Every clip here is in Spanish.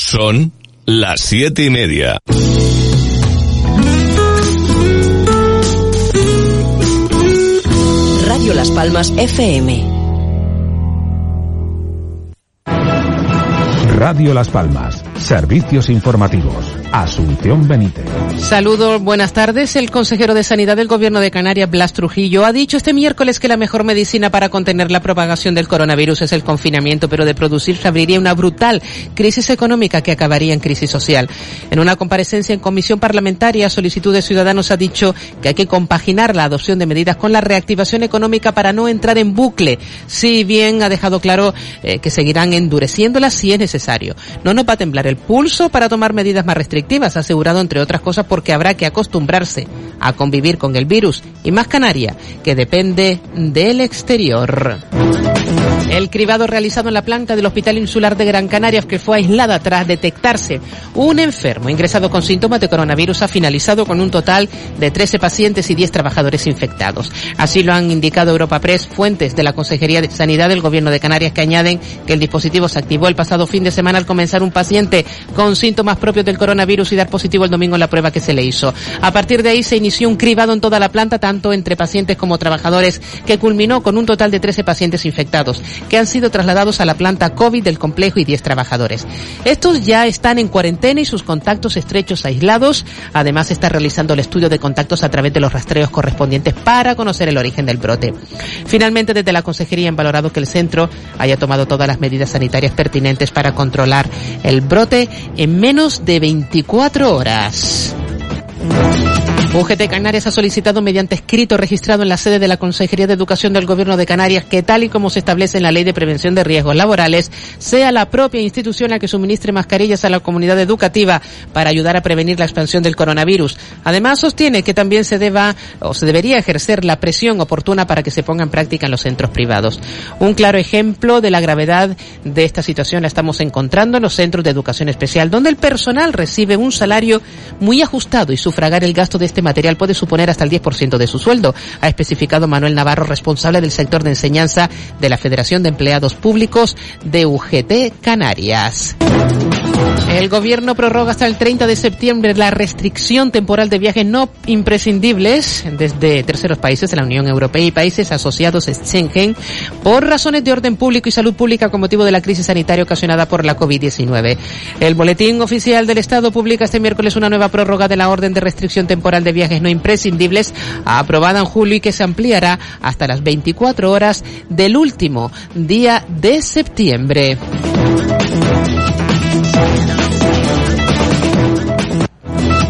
Son las siete y media. Radio Las Palmas FM. Radio Las Palmas. Servicios informativos. Asunción Benítez. Saludos, buenas tardes. El consejero de Sanidad del Gobierno de Canarias, Blas Trujillo, ha dicho este miércoles que la mejor medicina para contener la propagación del coronavirus es el confinamiento, pero de producirse abriría una brutal crisis económica que acabaría en crisis social. En una comparecencia en comisión parlamentaria a solicitud de Ciudadanos ha dicho que hay que compaginar la adopción de medidas con la reactivación económica para no entrar en bucle, si bien ha dejado claro eh, que seguirán endureciéndolas si es necesario. No nos va a temblar el pulso para tomar medidas más restrictivas asegurado entre otras cosas porque habrá que acostumbrarse a convivir con el virus y más Canaria, que depende del exterior. El cribado realizado en la planta del Hospital Insular de Gran Canaria, que fue aislada tras detectarse un enfermo ingresado con síntomas de coronavirus, ha finalizado con un total de 13 pacientes y 10 trabajadores infectados. Así lo han indicado Europa Press, fuentes de la Consejería de Sanidad del Gobierno de Canarias, que añaden que el dispositivo se activó el pasado fin de semana al comenzar un paciente con síntomas propios del coronavirus y dar positivo el domingo en la prueba que se le hizo. A partir de ahí se inició un cribado en toda la planta, tanto entre pacientes como trabajadores, que culminó con un total de 13 pacientes infectados que han sido trasladados a la planta COVID del complejo y 10 trabajadores. Estos ya están en cuarentena y sus contactos estrechos aislados. Además, está realizando el estudio de contactos a través de los rastreos correspondientes para conocer el origen del brote. Finalmente, desde la Consejería han valorado que el centro haya tomado todas las medidas sanitarias pertinentes para controlar el brote en menos de 24 horas. UGT Canarias ha solicitado mediante escrito registrado en la sede de la Consejería de Educación del Gobierno de Canarias que tal y como se establece en la Ley de Prevención de Riesgos Laborales, sea la propia institución la que suministre mascarillas a la comunidad educativa para ayudar a prevenir la expansión del coronavirus. Además, sostiene que también se deba o se debería ejercer la presión oportuna para que se ponga en práctica en los centros privados. Un claro ejemplo de la gravedad de esta situación la estamos encontrando en los centros de educación especial, donde el personal recibe un salario muy ajustado y sufragar el gasto de este material puede suponer hasta el 10% de su sueldo, ha especificado Manuel Navarro, responsable del sector de enseñanza de la Federación de Empleados Públicos de UGT Canarias. El gobierno prorroga hasta el 30 de septiembre la restricción temporal de viajes no imprescindibles desde terceros países de la Unión Europea y países asociados a Schengen por razones de orden público y salud pública con motivo de la crisis sanitaria ocasionada por la COVID-19. El boletín oficial del Estado publica este miércoles una nueva prórroga de la orden de restricción temporal de viajes no imprescindibles aprobada en julio y que se ampliará hasta las 24 horas del último día de septiembre. Thank you.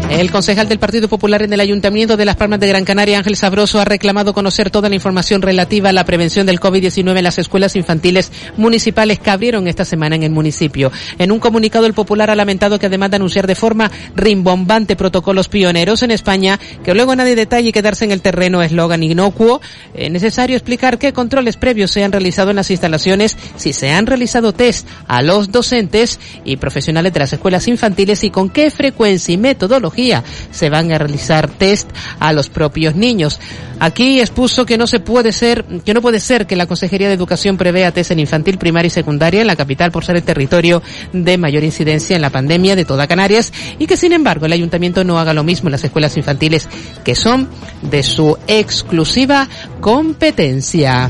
El concejal del Partido Popular en el Ayuntamiento de Las Palmas de Gran Canaria, Ángel Sabroso, ha reclamado conocer toda la información relativa a la prevención del COVID-19 en las escuelas infantiles municipales que abrieron esta semana en el municipio. En un comunicado, el Popular ha lamentado que además de anunciar de forma rimbombante protocolos pioneros en España, que luego nadie detalle y quedarse en el terreno eslogan inocuo, es necesario explicar qué controles previos se han realizado en las instalaciones, si se han realizado test a los docentes y profesionales de las escuelas infantiles y con qué frecuencia y metodología se van a realizar test a los propios niños. Aquí expuso que no se puede ser, que no puede ser que la Consejería de Educación prevea test en infantil, primaria y secundaria en la capital por ser el territorio de mayor incidencia en la pandemia de toda Canarias y que sin embargo el ayuntamiento no haga lo mismo en las escuelas infantiles que son de su exclusiva competencia.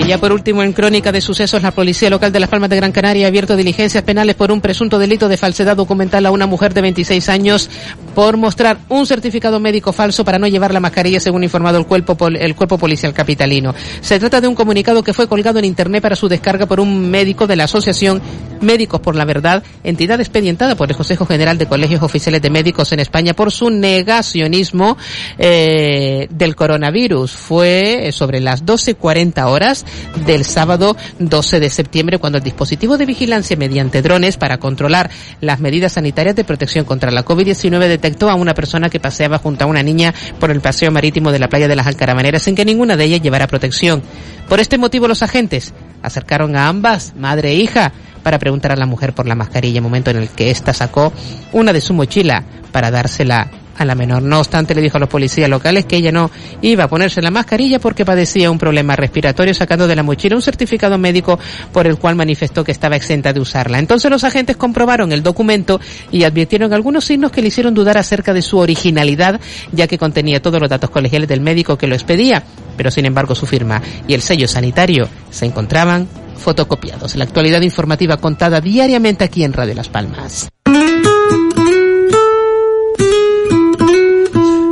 Y ya por último, en crónica de sucesos, la Policía Local de Las Palmas de Gran Canaria ha abierto diligencias penales por un presunto delito de falsedad documental a una mujer de 26 años por mostrar un certificado médico falso para no llevar la mascarilla, según informado el cuerpo, el cuerpo policial capitalino. Se trata de un comunicado que fue colgado en Internet para su descarga por un médico de la Asociación Médicos por la Verdad, entidad expedientada por el Consejo General de Colegios Oficiales de Médicos en España por su negacionismo eh, del coronavirus. Fue sobre las 12.40 horas del sábado 12 de septiembre cuando el dispositivo de vigilancia mediante drones para controlar las medidas sanitarias de protección contra la COVID-19 detectó a una persona que paseaba junto a una niña por el paseo marítimo de la playa de las Alcaramaneras sin que ninguna de ellas llevara protección. Por este motivo los agentes acercaron a ambas, madre e hija, para preguntar a la mujer por la mascarilla, momento en el que ésta sacó una de su mochila para dársela a la menor. No obstante, le dijo a los policías locales que ella no iba a ponerse la mascarilla porque padecía un problema respiratorio, sacando de la mochila un certificado médico por el cual manifestó que estaba exenta de usarla. Entonces los agentes comprobaron el documento y advirtieron algunos signos que le hicieron dudar acerca de su originalidad, ya que contenía todos los datos colegiales del médico que lo expedía, pero sin embargo su firma y el sello sanitario se encontraban fotocopiados. La actualidad informativa contada diariamente aquí en Radio Las Palmas.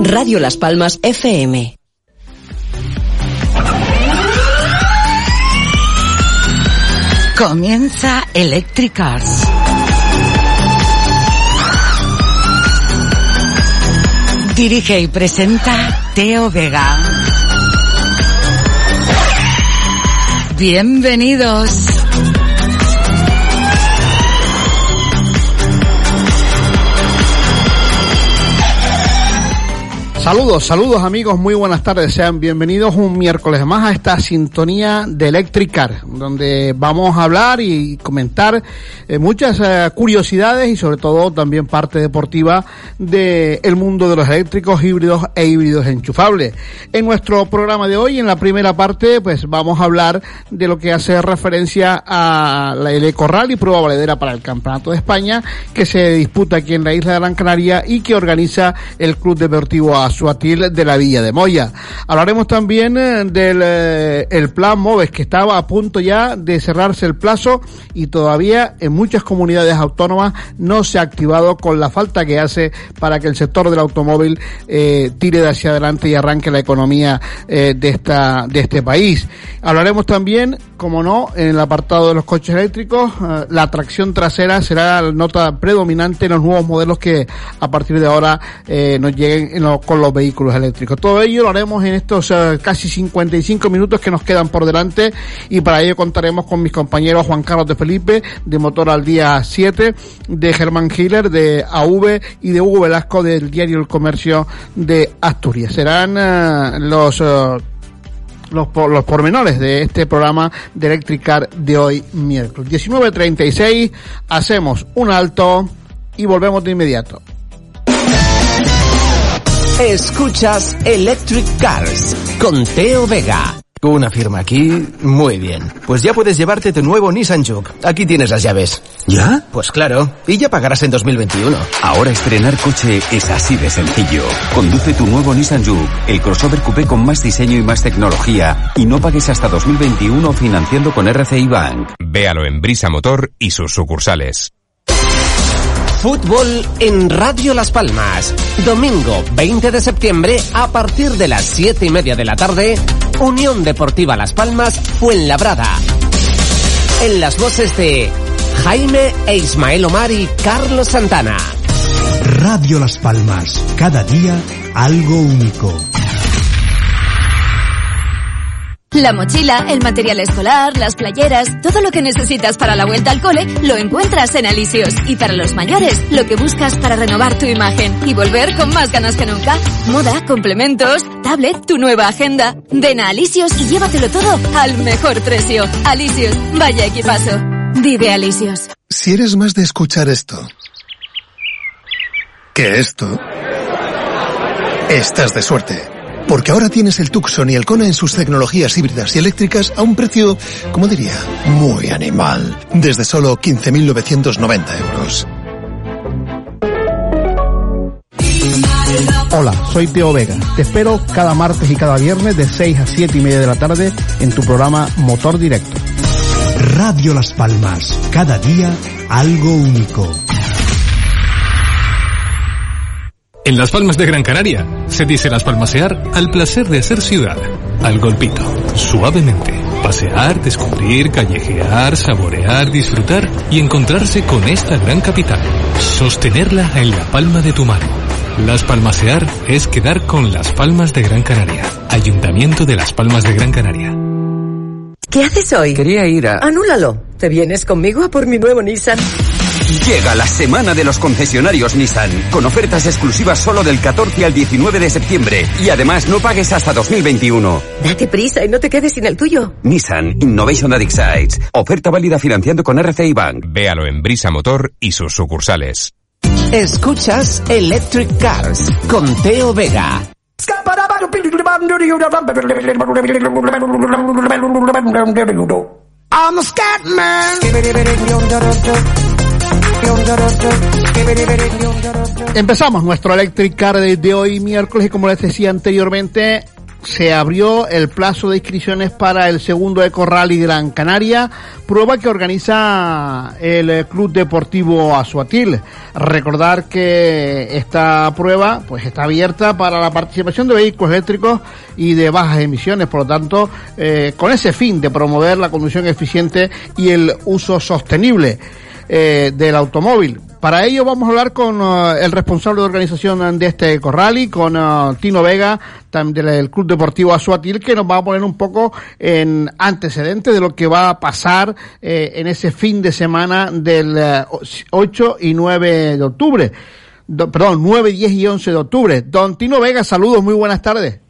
Radio Las Palmas FM. Comienza Electric Cars. Dirige y presenta Teo Vega. Bienvenidos. Saludos, saludos amigos, muy buenas tardes, sean bienvenidos un miércoles más a esta sintonía de Electric Car, donde vamos a hablar y comentar eh, muchas eh, curiosidades y sobre todo también parte deportiva del el mundo de los eléctricos híbridos e híbridos enchufables. En nuestro programa de hoy, en la primera parte, pues vamos a hablar de lo que hace referencia a la el Eco Rally, prueba valedera para el Campeonato de España, que se disputa aquí en la isla de Gran Canaria y que organiza el Club Deportivo ASU Suatil de la Villa de Moya. Hablaremos también eh, del eh, el plan MOVES que estaba a punto ya de cerrarse el plazo y todavía en muchas comunidades autónomas no se ha activado con la falta que hace para que el sector del automóvil eh, tire de hacia adelante y arranque la economía eh, de esta de este país. Hablaremos también, como no, en el apartado de los coches eléctricos, eh, la tracción trasera será la nota predominante en los nuevos modelos que a partir de ahora eh, nos lleguen en lo- con los vehículos eléctricos. Todo ello lo haremos en estos eh, casi 55 minutos que nos quedan por delante y para ello contaremos con mis compañeros Juan Carlos de Felipe de Motor al Día 7, de Germán Hiller de AV y de Hugo Velasco del diario El Comercio de Asturias. Serán eh, los eh, los, los pormenores de este programa de Electric Car de hoy miércoles. 19.36, hacemos un alto y volvemos de inmediato. Escuchas Electric Cars con Teo Vega. Una firma aquí, muy bien. Pues ya puedes llevarte tu nuevo Nissan Juke. Aquí tienes las llaves. ¿Ya? Pues claro, y ya pagarás en 2021. Ahora estrenar coche es así de sencillo. Conduce tu nuevo Nissan Juke, el crossover coupé con más diseño y más tecnología, y no pagues hasta 2021 financiando con RCI Bank. Véalo en Brisa Motor y sus sucursales. Fútbol en Radio Las Palmas. Domingo 20 de septiembre a partir de las 7 y media de la tarde. Unión Deportiva Las Palmas Fuenlabrada. En las voces de Jaime e Ismael Omar y Carlos Santana. Radio Las Palmas. Cada día algo único. La mochila, el material escolar, las playeras, todo lo que necesitas para la vuelta al cole lo encuentras en Alisios. Y para los mayores, lo que buscas para renovar tu imagen y volver con más ganas que nunca. Moda, complementos, tablet, tu nueva agenda. Ven a Alisios y llévatelo todo al mejor precio. Alisios, vaya equipazo. Vive Alisios. Si eres más de escuchar esto que esto, estás de suerte. Porque ahora tienes el Tucson y el Kona en sus tecnologías híbridas y eléctricas a un precio, como diría, muy animal. Desde solo 15.990 euros. Hola, soy Teo Vega. Te espero cada martes y cada viernes de 6 a 7 y media de la tarde en tu programa Motor Directo. Radio Las Palmas. Cada día algo único. En Las Palmas de Gran Canaria se dice las palmasear al placer de ser ciudad, al golpito, suavemente. Pasear, descubrir, callejear, saborear, disfrutar y encontrarse con esta gran capital. Sostenerla en la palma de tu mano. Las Palmasear es quedar con Las Palmas de Gran Canaria. Ayuntamiento de Las Palmas de Gran Canaria. ¿Qué haces hoy? Quería ir a... Anúlalo. ¿Te vienes conmigo a por mi nuevo Nissan? Llega la semana de los concesionarios Nissan, con ofertas exclusivas solo del 14 al 19 de septiembre, y además no pagues hasta 2021. Date prisa y no te quedes sin el tuyo. Nissan Innovation that excites. Oferta válida financiando con RCI Bank. Véalo en Brisa Motor y sus sucursales. Escuchas Electric Cars con Teo Vega. I'm a scat man. Empezamos nuestro Electric Car de hoy miércoles y como les decía anteriormente, se abrió el plazo de inscripciones para el segundo Eco Rally Gran Canaria, prueba que organiza el Club Deportivo Azuatil. Recordar que esta prueba pues está abierta para la participación de vehículos eléctricos y de bajas emisiones, por lo tanto, eh, con ese fin de promover la conducción eficiente y el uso sostenible eh, del automóvil. Para ello vamos a hablar con uh, el responsable de organización de este Corrali, con uh, Tino Vega, del Club Deportivo Azuatil, que nos va a poner un poco en antecedentes de lo que va a pasar eh, en ese fin de semana del uh, 8 y 9 de octubre. Perdón, 9, 10 y 11 de octubre. Don Tino Vega, saludos, muy buenas tardes.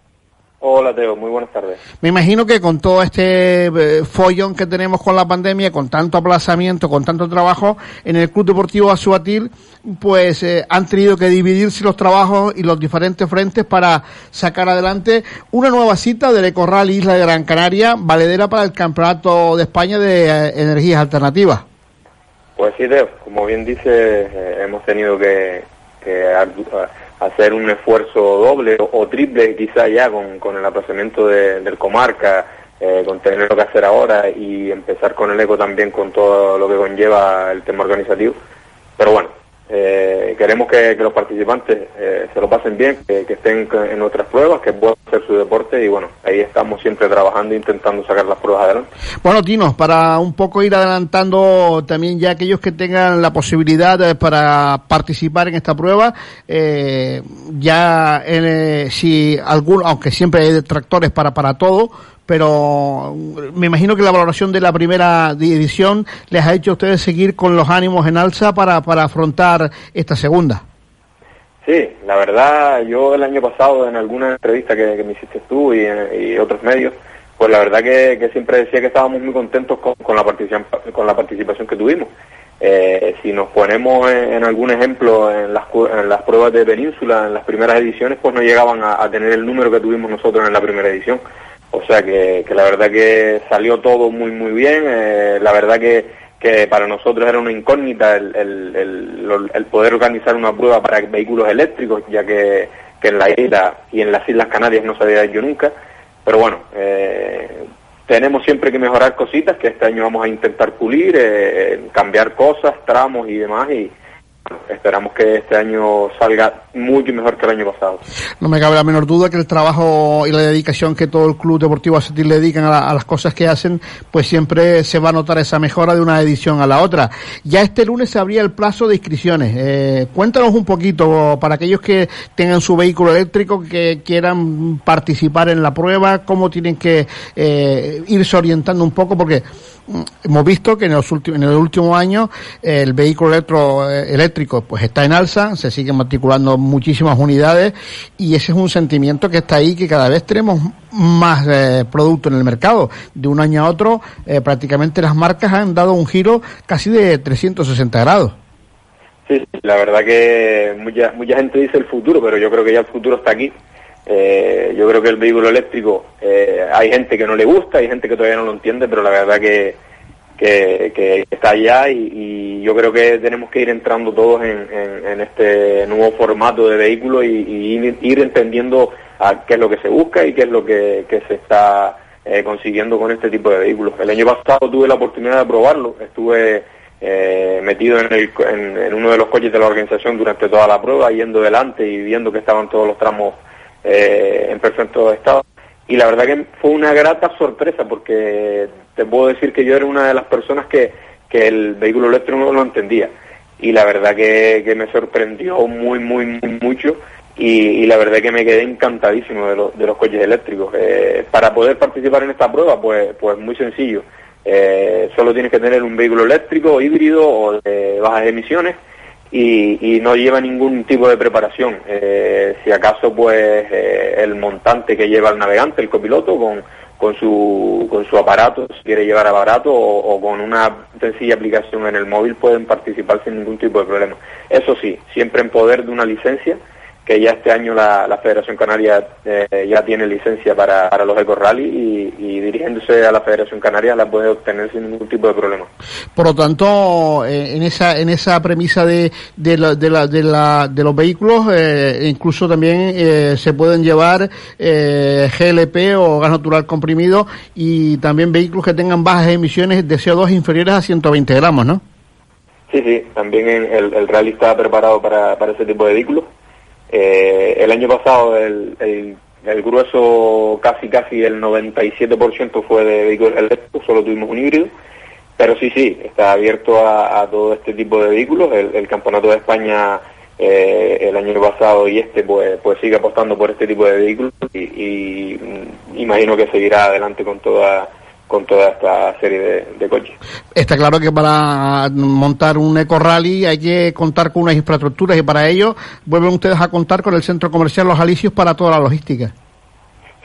Hola Teo, muy buenas tardes. Me imagino que con todo este eh, follón que tenemos con la pandemia, con tanto aplazamiento, con tanto trabajo, en el Club Deportivo Azuatil, pues eh, han tenido que dividirse los trabajos y los diferentes frentes para sacar adelante una nueva cita del Ecorral Isla de Gran Canaria, valedera para el Campeonato de España de eh, Energías Alternativas. Pues sí, Teo, como bien dice, hemos tenido que, que hacer un esfuerzo doble o, triple quizá ya con, con el aplazamiento de, del comarca, eh, con tener lo que hacer ahora y empezar con el eco también con todo lo que conlleva el tema organizativo. Pero bueno, eh, queremos que, que, los participantes eh, se lo pasen bien, que, que, estén en otras pruebas, que puedan hacer su deporte y bueno, ahí estamos siempre trabajando intentando sacar las pruebas adelante. Bueno, Tino, para un poco ir adelantando también ya aquellos que tengan la posibilidad de, para participar en esta prueba, eh, ya eh, si alguno, aunque siempre hay detractores para, para todo, pero me imagino que la valoración de la primera edición les ha hecho a ustedes seguir con los ánimos en alza para, para afrontar esta segunda. Sí, la verdad, yo el año pasado en alguna entrevista que, me hiciste tú y, otros medios, pues la verdad que, siempre decía que estábamos muy contentos con, la, participación, con la participación que tuvimos. Eh, si nos ponemos en, algún ejemplo en las, en las pruebas de Península, en las primeras ediciones, pues no llegaban a tener el número que tuvimos nosotros en la primera edición. O sea que, que, la verdad que salió todo muy muy bien, eh, la verdad que, que, para nosotros era una incógnita el, el, el, poder organizar una prueba para vehículos eléctricos, ya que, que en la isla y en las Islas Canarias no se había hecho nunca, pero bueno, eh, tenemos siempre que mejorar cositas, que este año vamos a intentar pulir, eh, cambiar cosas, tramos y demás, y, esperamos que este año salga mucho mejor que el año pasado. No me cabe la menor duda que el trabajo y la dedicación que todo el Club Deportivo Acetil le dedican a, la, a, las cosas que hacen, pues siempre se va a notar esa mejora de una edición a la otra. Ya este lunes se abría el plazo de inscripciones. Eh, cuéntanos un poquito para aquellos que tengan su vehículo eléctrico, que quieran participar en la prueba, cómo tienen que eh, irse orientando un poco, porque hemos visto que en, los en el último año el vehículo electro, eléctrico pues está en alza, se siguen matriculando muchísimas unidades y ese es un sentimiento que está ahí, que cada vez tenemos más eh, producto en el mercado. De un año a otro eh, prácticamente las marcas han dado un giro casi de 360 grados. Sí, la verdad que mucha, mucha gente dice el futuro, pero yo creo que ya el futuro está aquí. Eh, yo creo que el vehículo eléctrico, eh, hay gente que no le gusta, hay gente que todavía no lo entiende, pero la verdad que, que, está allá y, yo creo que tenemos que ir entrando todos en, este nuevo formato de vehículo y, ir entendiendo a qué es lo que se busca y qué es lo que, que se está eh, consiguiendo con este tipo de vehículos. El año pasado tuve la oportunidad de probarlo, estuve eh, metido en, el, en, en uno de los coches de la organización durante toda la prueba, yendo delante y viendo que estaban todos los tramos eh, en perfecto estado. Y la verdad que fue una grata sorpresa porque te puedo decir que yo era una de las personas que, que el vehículo eléctrico no lo entendía. Y la verdad que, que me sorprendió muy, muy, muy mucho. Y, y, la verdad que me quedé encantadísimo de, lo, de los coches eléctricos. Eh, para poder participar en esta prueba, pues, pues muy sencillo. Eh, solo tienes que tener un vehículo eléctrico, híbrido o de bajas emisiones y, y, no lleva ningún tipo de preparación. Eh, si acaso, pues eh, el montante que lleva el navegante, el copiloto, con, con su, con su aparato, si quiere llevar aparato o, o con una sencilla aplicación en el móvil pueden participar sin ningún tipo de problema. Eso sí, siempre en poder de una licencia que ya este año la, la Federación Canaria eh, ya tiene licencia para, para los Eco Rally y, y dirigiéndose a la Federación Canaria la puede obtener sin ningún tipo de problema. Por lo tanto, eh, en esa en esa premisa de de, la, de, la, de, la, de los vehículos, eh, incluso también eh, se pueden llevar eh, GLP o gas natural comprimido y también vehículos que tengan bajas emisiones de CO2 inferiores a 120 gramos, ¿no? Sí, sí, también en el, el rally está preparado para, para ese tipo de vehículos. Eh, el año pasado el, el, el grueso, casi casi el 97% fue de vehículos eléctricos, solo tuvimos un híbrido. Pero sí, sí, está abierto a, todo este tipo de vehículos. El, el Campeonato de España eh, el año pasado y este pues, pues sigue apostando por este tipo de vehículos y, y mm, imagino que seguirá adelante con toda con toda esta serie de, de, coches. Está claro que para montar un eco rally hay que contar con unas infraestructuras y para ello vuelven ustedes a contar con el centro comercial Los Alicios para toda la logística.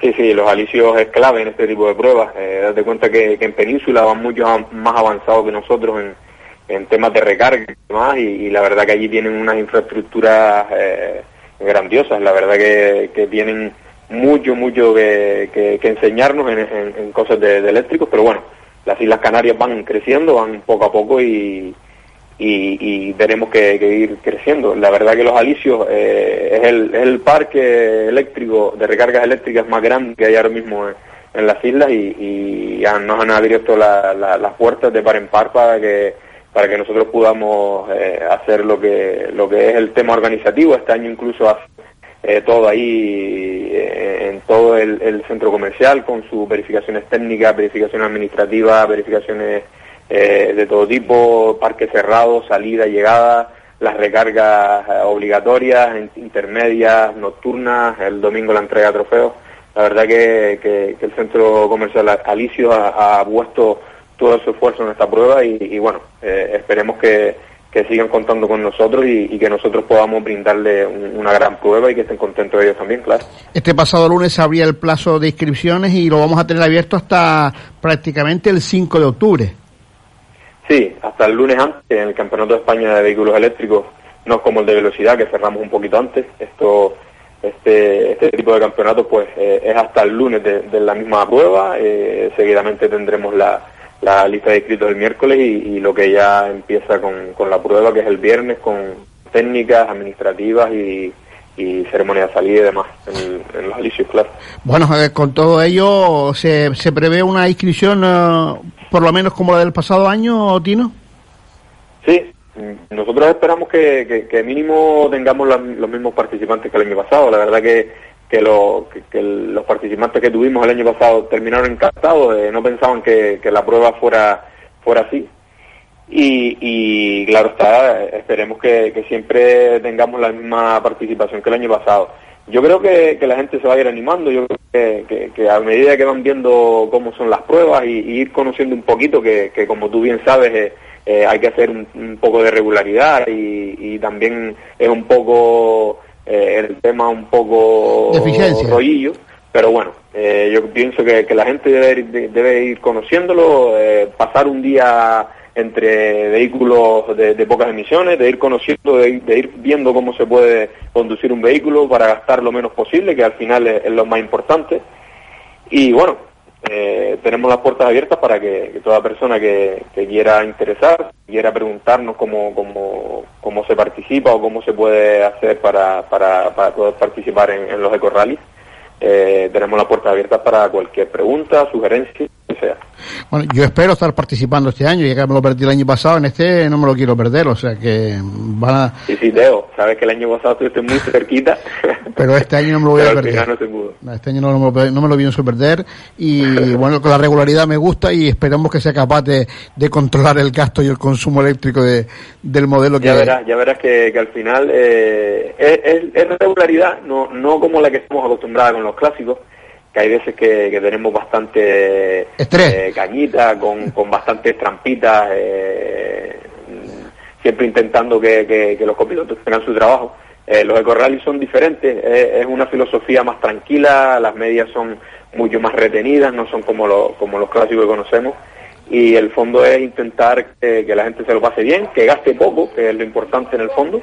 Sí, sí, los alicios es clave en este tipo de pruebas. Eh, date cuenta que, que, en Península van mucho más avanzados que nosotros en, en temas de recarga y demás, y, y, la verdad que allí tienen unas infraestructuras eh, grandiosas. La verdad que, que tienen mucho, mucho que, que, enseñarnos en, cosas de, eléctricos, pero bueno, las Islas Canarias van creciendo, van poco a poco y, y, y tenemos que, ir creciendo. La verdad que Los Alicios eh, es, el, es el parque eléctrico de recargas eléctricas más grande que hay ahora mismo en, en las islas y, nos han abierto la, las puertas de par en par para que para que nosotros podamos eh, hacer lo que lo que es el tema organizativo. Este año incluso hace eh, todo ahí eh, en todo el, el, centro comercial con sus verificaciones técnicas, verificaciones administrativas, verificaciones eh, de todo tipo, parques cerrados, salida, llegada, las recargas eh, obligatorias, intermedias, nocturnas, el domingo la entrega de trofeos. La verdad que, que, el centro comercial Alicio ha, ha, puesto todo su esfuerzo en esta prueba y, y bueno, eh, esperemos que, que sigan contando con nosotros y, y que nosotros podamos brindarle un, una gran prueba y que estén contentos ellos también, claro. Este pasado lunes se abría el plazo de inscripciones y lo vamos a tener abierto hasta prácticamente el 5 de octubre. Sí, hasta el lunes antes, en el Campeonato de España de Vehículos Eléctricos, no es como el de velocidad, que cerramos un poquito antes. Esto, este, este tipo de campeonatos, pues, eh, es hasta el lunes de, de la misma prueba. Eh, seguidamente tendremos la, la lista de inscritos el miércoles y, y, lo que ya empieza con, con la prueba, que es el viernes, con técnicas administrativas y, y ceremonia de salida y demás en, en los alicios, claro. Bueno, eh, con todo ello, ¿se, se prevé una inscripción uh, por lo menos como la del pasado año, Tino? Sí, nosotros esperamos que, que, que mínimo tengamos la, los mismos participantes que el año pasado. La verdad que, que, lo, que, que los participantes que tuvimos el año pasado terminaron encantados, eh, no pensaban que, la prueba fuera, fuera así. Y, y claro está, esperemos que, siempre tengamos la misma participación que el año pasado. Yo creo que, la gente se va a ir animando, yo creo que, a medida que van viendo cómo son las pruebas y, ir conociendo un poquito, que, que como tú bien sabes, eh, eh, hay que hacer un, un, poco de regularidad y, y también es un poco eh, el tema un poco rollillo, pero bueno, eh, yo pienso que, que la gente debe, debe ir conociéndolo, eh, pasar un día entre vehículos de, de, pocas emisiones, de ir conociendo, de, de, ir viendo cómo se puede conducir un vehículo para gastar lo menos posible, que al final es, es lo más importante. Y bueno, eh, tenemos las puertas abiertas para que, toda persona que, quiera interesar, quiera preguntarnos cómo, cómo, cómo se participa o cómo se puede hacer para, para, para poder participar en, los ecorrallies, eh, tenemos las puertas abiertas para cualquier pregunta, sugerencia, sea. Bueno, yo espero estar participando este año, ya que me lo perdí el año pasado, en este no me lo quiero perder, o sea que van a... Sí, sí, Teo, sabes que el año pasado estuviste muy cerquita. Pero este año no me lo voy a perder. No se pudo. Este año no, me, no me lo pienso perder y bueno, con la regularidad me gusta y esperamos que sea capaz de, de controlar el gasto y el consumo eléctrico de, del modelo que... Ya verás, ya verás que, que al final eh, es, es, es regularidad, no, no como la que estamos acostumbrados con los clásicos, que hay veces que, que tenemos bastante eh, cañita, con, con bastantes trampitas, eh, siempre intentando que, que, que, los copilotos tengan su trabajo. Eh, los ecorrallies son diferentes, es una filosofía más tranquila, las medias son mucho más retenidas, no son como, los como los clásicos que conocemos. Y el fondo es intentar que la gente se lo pase bien, que gaste poco, que es lo importante en el fondo,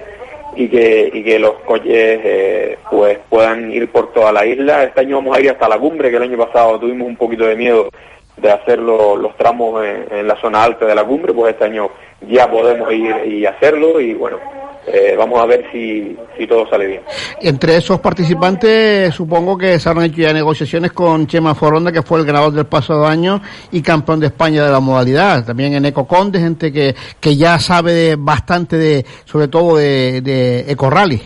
y que, y que los coches eh, pues puedan ir por toda la isla. Este año vamos a ir hasta la cumbre, que el año pasado tuvimos un poquito de miedo de hacer lo- los tramos en, en la zona alta de la cumbre, pues este año ya podemos ir y hacerlo y bueno, eh, vamos a ver si, si todo sale bien. Entre esos participantes, supongo que se han hecho ya negociaciones con Chema Foronda, que fue el ganador del pasado año y campeón de España de la modalidad. También en Ecoconde, gente que, que ya sabe de- bastante de, sobre todo de, de Ecorally.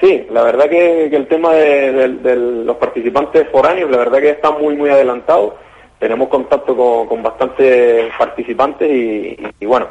Sí, la verdad que, que el tema de, de- de los participantes foráneos, la verdad que está muy, muy adelantado. Tenemos contacto con, con bastantes participantes y, y- y bueno,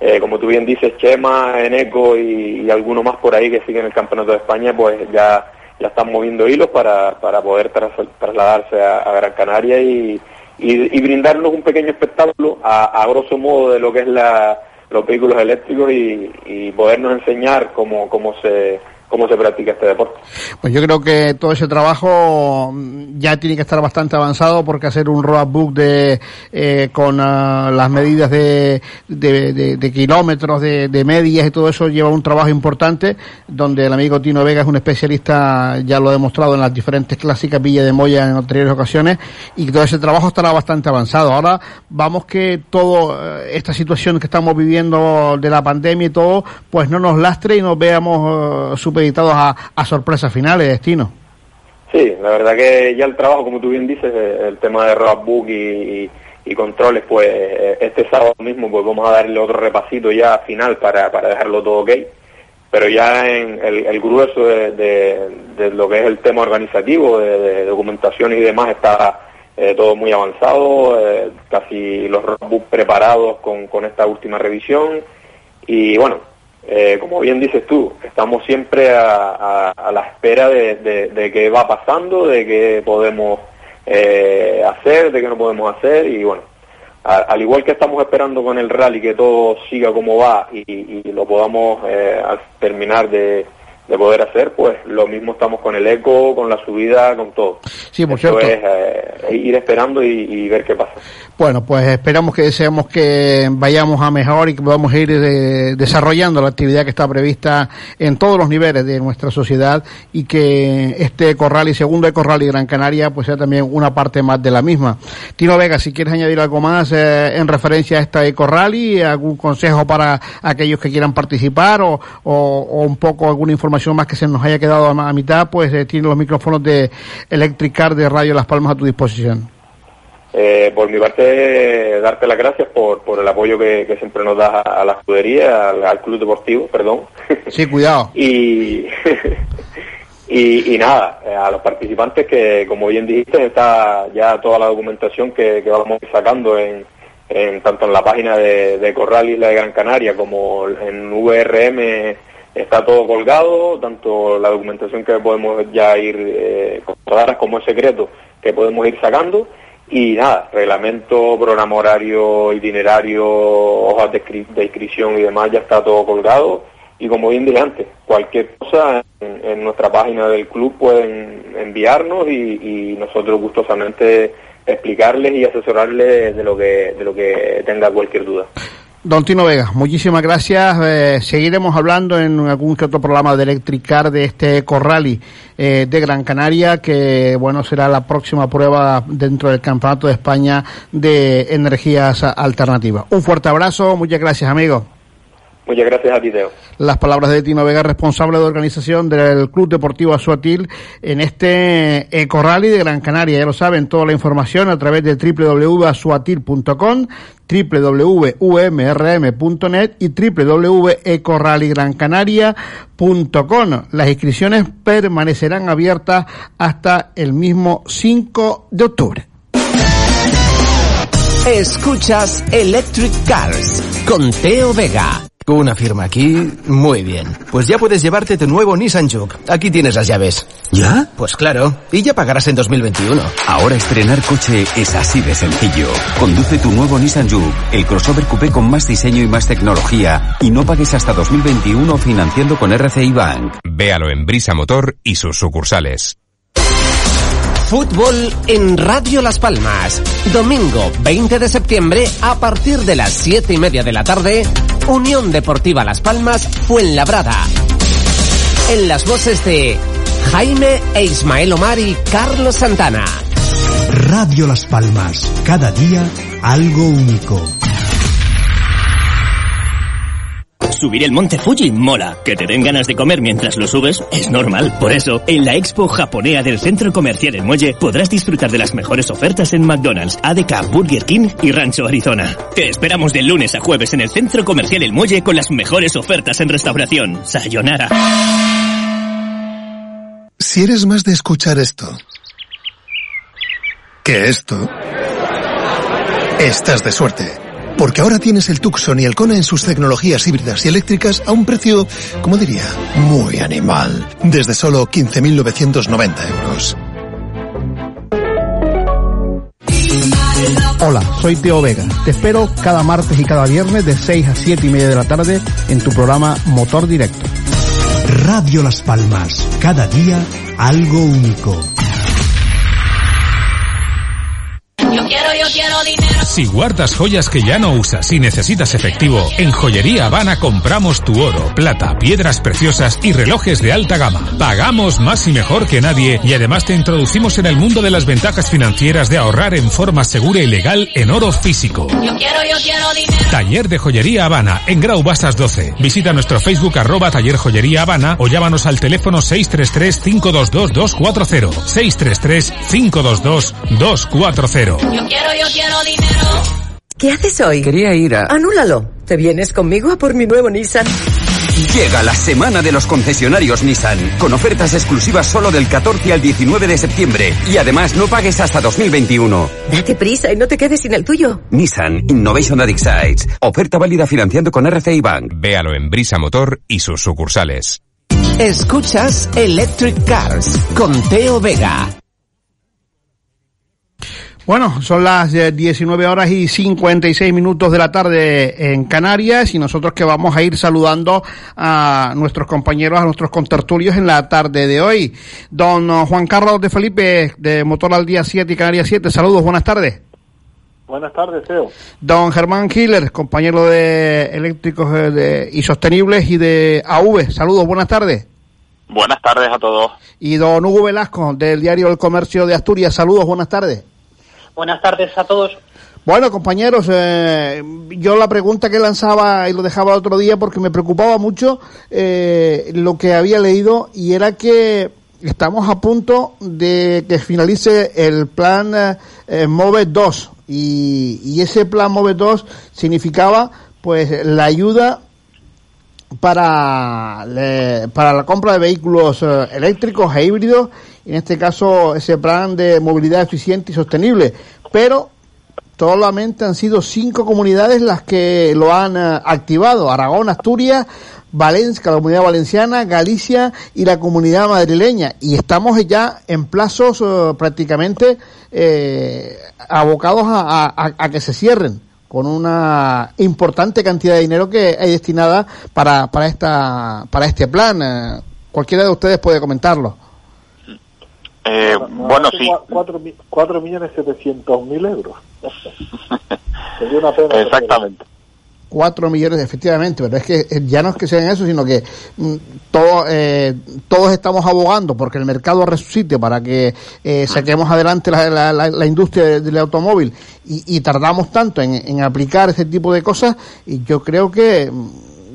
eh, como tú bien dices, Chema, Eneco y, y alguno más por ahí que siguen el Campeonato de España, pues ya, ya están moviendo hilos para, para poder tras- trasladarse a, Gran Canaria y, y- y brindarnos un pequeño espectáculo a, a grosso modo de lo que es la, los vehículos eléctricos y, y podernos enseñar cómo, cómo se cómo se practica este deporte. Pues yo creo que todo ese trabajo mm, ya tiene que estar bastante avanzado porque hacer un roadbook de eh, con ah, las medidas de, de, kilómetros, de, medias y todo eso lleva un trabajo importante donde el amigo Tino Vega es un especialista, ya lo ha demostrado en las diferentes clásicas Villa de Moya en anteriores ocasiones y todo ese trabajo estará bastante avanzado. Ahora vamos que todo eh, esta situación que estamos viviendo de la pandemia y todo, pues no nos lastre y nos veamos eh, supeditados a, sorpresas finales, destino. Sí, la verdad que ya el trabajo, como tú bien dices, eh, el tema de roadbook y, controles, pues eh, este sábado mismo pues vamos a darle otro repasito ya final para, para dejarlo todo ok. Pero ya en el, grueso de, lo que es el tema organizativo, de, de documentación y demás, está eh, todo muy avanzado, casi los roadbooks preparados con, con esta última revisión. Y bueno, eh, como bien dices tú, estamos siempre a, la espera de, qué va pasando, de qué podemos eh, hacer, de qué no podemos hacer y bueno, al igual que estamos esperando con el rally que todo siga como va y, lo podamos eh, terminar de, de poder hacer, pues lo mismo estamos con el eco, con la subida, con todo. Sí, por cierto. es eh, ir esperando y, y ver qué pasa. Bueno, pues esperamos que deseamos que vayamos a mejor y que podamos ir eh, desarrollando la actividad que está prevista en todos los niveles de nuestra sociedad y que este Corral y segundo Corral y Gran Canaria pues sea también una parte más de la misma. Tino Vega, si quieres añadir algo más eh, en referencia a esta Eco Rally, algún consejo para aquellos que quieran participar o, o, o un poco alguna información más que se nos haya quedado a, a mitad, pues eh, tiene los micrófonos de Electric Car de Radio Las Palmas a tu disposición. Eh, por mi parte, darte las gracias por, por el apoyo que, que siempre nos das a, a la escudería, al, al club deportivo, perdón. Sí, cuidado. y, y, y nada, eh, a los participantes que, como bien dijiste, está ya toda la documentación que, que vamos sacando en, en tanto en la página de, de Corral Isla de Gran Canaria como en VRM está todo colgado, tanto la documentación que podemos ya ir eh, como es secreto que podemos ir sacando y nada, reglamento, programa horario, itinerario, hojas de, inscri- de inscripción y demás ya está todo colgado y como bien dije antes, cualquier cosa en, en nuestra página del club pueden enviarnos y, y nosotros gustosamente explicarles y asesorarles de lo que de lo que tenga cualquier duda. Don Tino Vega, muchísimas gracias. Eh, seguiremos hablando en algún que otro programa de Electricar de este Corrali eh, de Gran Canaria, que bueno será la próxima prueba dentro del Campeonato de España de energías alternativas. Un fuerte abrazo, muchas gracias, amigo. Muchas gracias a ti, Teo. Las palabras de Tino Vega, responsable de organización del Club Deportivo Azuatil en este Eco Rally de Gran Canaria. Ya lo saben, toda la información a través de www.asuatil.com, www.umrm.net y www.ecorallygrancanaria.com. Las inscripciones permanecerán abiertas hasta el mismo 5 de octubre. Escuchas Electric Cars con Teo Vega. Una firma aquí, muy bien. Pues ya puedes llevarte tu nuevo Nissan Juke. Aquí tienes las llaves. ¿Ya? Pues claro, y ya pagarás en 2021. Ahora estrenar coche es así de sencillo. Conduce tu nuevo Nissan Juke, el crossover coupé con más diseño y más tecnología, y no pagues hasta 2021 financiando con RCI Bank. Véalo en Brisa Motor y sus sucursales. Fútbol en Radio Las Palmas. Domingo 20 de septiembre a partir de las 7 y media de la tarde. Unión Deportiva Las Palmas Fuenlabrada. En las voces de Jaime e Ismael Omar y Carlos Santana. Radio Las Palmas. Cada día algo único. Subir el monte Fuji mola. Que te den ganas de comer mientras lo subes es normal. Por eso, en la Expo Japonea del Centro Comercial El Muelle podrás disfrutar de las mejores ofertas en McDonald's, ADK, Burger King y Rancho Arizona. Te esperamos de lunes a jueves en el Centro Comercial El Muelle con las mejores ofertas en restauración. Sayonara. Si eres más de escuchar esto que esto, estás de suerte. Porque ahora tienes el Tucson y el Kona en sus tecnologías híbridas y eléctricas a un precio, como diría, muy animal. Desde solo 15.990 euros. Hola, soy Teo Vega. Te espero cada martes y cada viernes de 6 a 7 y media de la tarde en tu programa Motor Directo. Radio Las Palmas. Cada día algo único. Yo quiero, yo quiero dinero. Si guardas joyas que ya no usas y necesitas efectivo, en Joyería Habana compramos tu oro, plata, piedras preciosas y relojes de alta gama. Pagamos más y mejor que nadie y además te introducimos en el mundo de las ventajas financieras de ahorrar en forma segura y legal en oro físico. Yo quiero, yo quiero dinero. Taller de Joyería Habana, en Grau Basas 12. Visita nuestro Facebook arroba Taller Joyería Habana o llámanos al teléfono 633-522-240. 633-522-240. Yo quiero, yo quiero dinero. ¿Qué haces hoy? Quería ir a... Anúlalo. ¿Te vienes conmigo a por mi nuevo Nissan? Llega la semana de los concesionarios Nissan, con ofertas exclusivas solo del 14 al 19 de septiembre. Y además no pagues hasta 2021. Date prisa y no te quedes sin el tuyo. Nissan Innovation that excites. Oferta válida financiando con RCI Bank. Véalo en Brisa Motor y sus sucursales. Escuchas Electric Cars con Teo Vega. Bueno, son las eh, 19 horas y 56 minutos de la tarde en Canarias y nosotros que vamos a ir saludando a nuestros compañeros, a nuestros contertulios en la tarde de hoy. Don eh, Juan Carlos de Felipe de Motor al Día 7 y Canarias 7, saludos, buenas tardes. Buenas tardes, Teo. Don Germán Killer, compañero de eléctricos eh, de- y sostenibles y de AV, saludos, buenas tardes. Buenas tardes a todos. Y don Hugo Velasco del diario El Comercio de Asturias, saludos, buenas tardes. Buenas tardes a todos. Bueno, compañeros, eh, yo la pregunta que lanzaba y lo dejaba el otro día porque me preocupaba mucho eh, lo que había leído y era que estamos a punto de que finalice el plan eh, MOVE 2 y, ese plan MOVE 2 significaba pues la ayuda para, para la compra de vehículos eh, eléctricos e híbridos, en este caso ese plan de movilidad eficiente y sostenible. Pero solamente han sido cinco comunidades las que lo han eh, activado. Aragón, Asturias, Valencia, la comunidad valenciana, Galicia y la comunidad madrileña. Y estamos ya en plazos eh, prácticamente eh, abocados a, que se cierren con una importante cantidad de dinero que hay destinada para, para, esta, para este plan. Eh, cualquiera de ustedes puede comentarlo. Eh, bueno, sí. 4 millones 700 mil euros. Sería una pena. Exactamente. Cuatro millones, efectivamente, pero es que eh, ya no es que sean eso, sino que mm, todo, eh, todos estamos abogando porque el mercado resucite para que eh, saquemos adelante la, la- la- la industria de- del automóvil y, y tardamos tanto en, en aplicar ese tipo de cosas y yo creo que mm,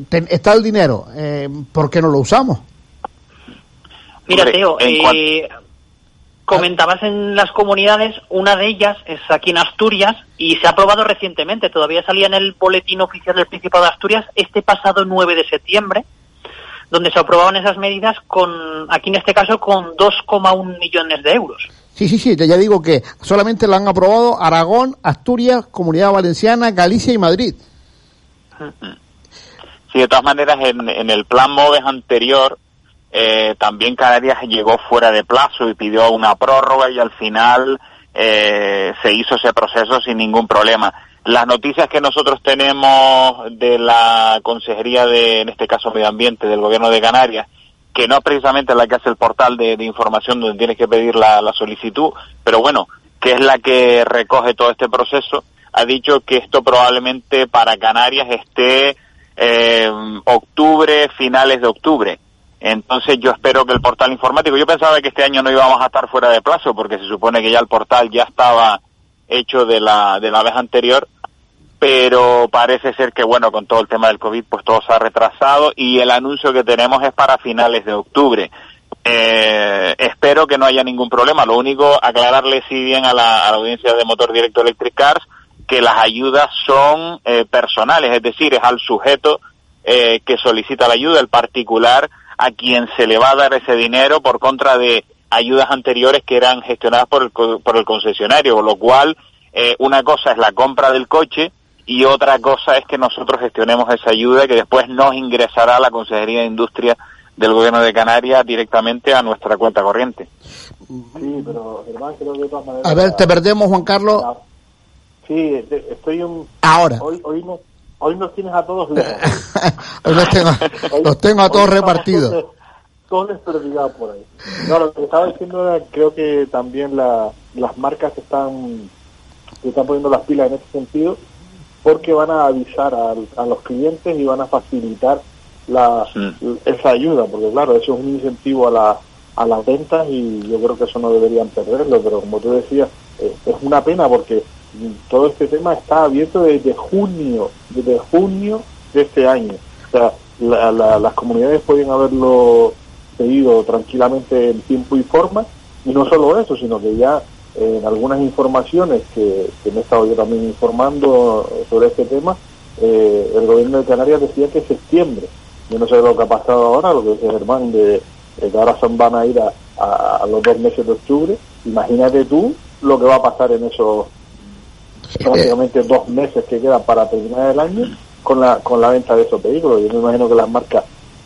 ten- está el dinero, eh, ¿por qué no lo usamos? Mira, Teo, en eh, comentabas en las comunidades, una de ellas es aquí en Asturias y se ha aprobado recientemente, todavía salía en el boletín oficial del Principado de Asturias este pasado 9 de septiembre, donde se aprobaban esas medidas con, aquí en este caso, con 2,1 millones de euros. Sí, sí, sí, ya ya digo que solamente lo han aprobado Aragón, Asturias, Comunidad Valenciana, Galicia y Madrid. Sí, de todas maneras, en, en el plan MOVES anterior, eh, también Canarias llegó fuera de plazo y pidió una prórroga y al final eh, se hizo ese proceso sin ningún problema. Las noticias que nosotros tenemos de la Consejería de, en este caso, Medio Ambiente del Gobierno de Canarias, que no es precisamente la que hace el portal de, información donde tienes que pedir la, la solicitud, pero bueno, que es la que recoge todo este proceso, ha dicho que esto probablemente para Canarias esté eh, octubre, finales de octubre. Entonces yo espero que el portal informático, yo pensaba que este año no íbamos a estar fuera de plazo porque se supone que ya el portal ya estaba hecho de la, de la vez anterior, pero parece ser que bueno, con todo el tema del COVID pues todo se ha retrasado y el anuncio que tenemos es para finales de octubre. Eh, espero que no haya ningún problema. Lo único, aclararle si bien a la, audiencia de Motor Directo Electric Cars que las ayudas son eh, personales, es decir, es al sujeto eh, que solicita la ayuda, el particular a quien se le va a dar ese dinero por contra de ayudas anteriores que eran gestionadas por el, co- por el concesionario, con lo cual eh, una cosa es la compra del coche y otra cosa es que nosotros gestionemos esa ayuda que después nos ingresará a la Consejería de Industria del Gobierno de Canarias directamente a nuestra cuenta corriente. Sí, pero Germán, creo que de todas maneras... A ver, te perdemos, Juan Carlos. Sí, estoy un... Ahora. Hoy, hoy, no, hoy nos tienes a todos lejos. Hoy los tengo, los tengo a todos repartidos. Todos desperdigados por ahí. No, lo que estaba diciendo era, creo que también la, las marcas están, se están poniendo las pilas en ese sentido porque van a avisar a, los clientes y van a facilitar la, esa ayuda, porque claro, eso es un incentivo a, la, a las ventas y yo creo que eso no deberían perderlo, pero como tú decías, eh, es una pena porque mm, todo este tema está abierto desde junio, desde junio de este año. O sea, la- la- las comunidades pueden haberlo pedido tranquilamente en tiempo y forma, y no solo eso, sino que ya eh, en algunas informaciones que, que me he estado yo también informando sobre este tema, eh, el gobierno de Canarias decía que septiembre. Yo no sé lo que ha pasado ahora, lo que dice Germán, de, de que ahora son, van a ir a, a- a los dos meses de octubre. Imagínate tú lo que va a pasar en esos prácticamente dos meses que quedan para terminar el año con la, con la venta de esos vehículos. Yo me imagino que las marcas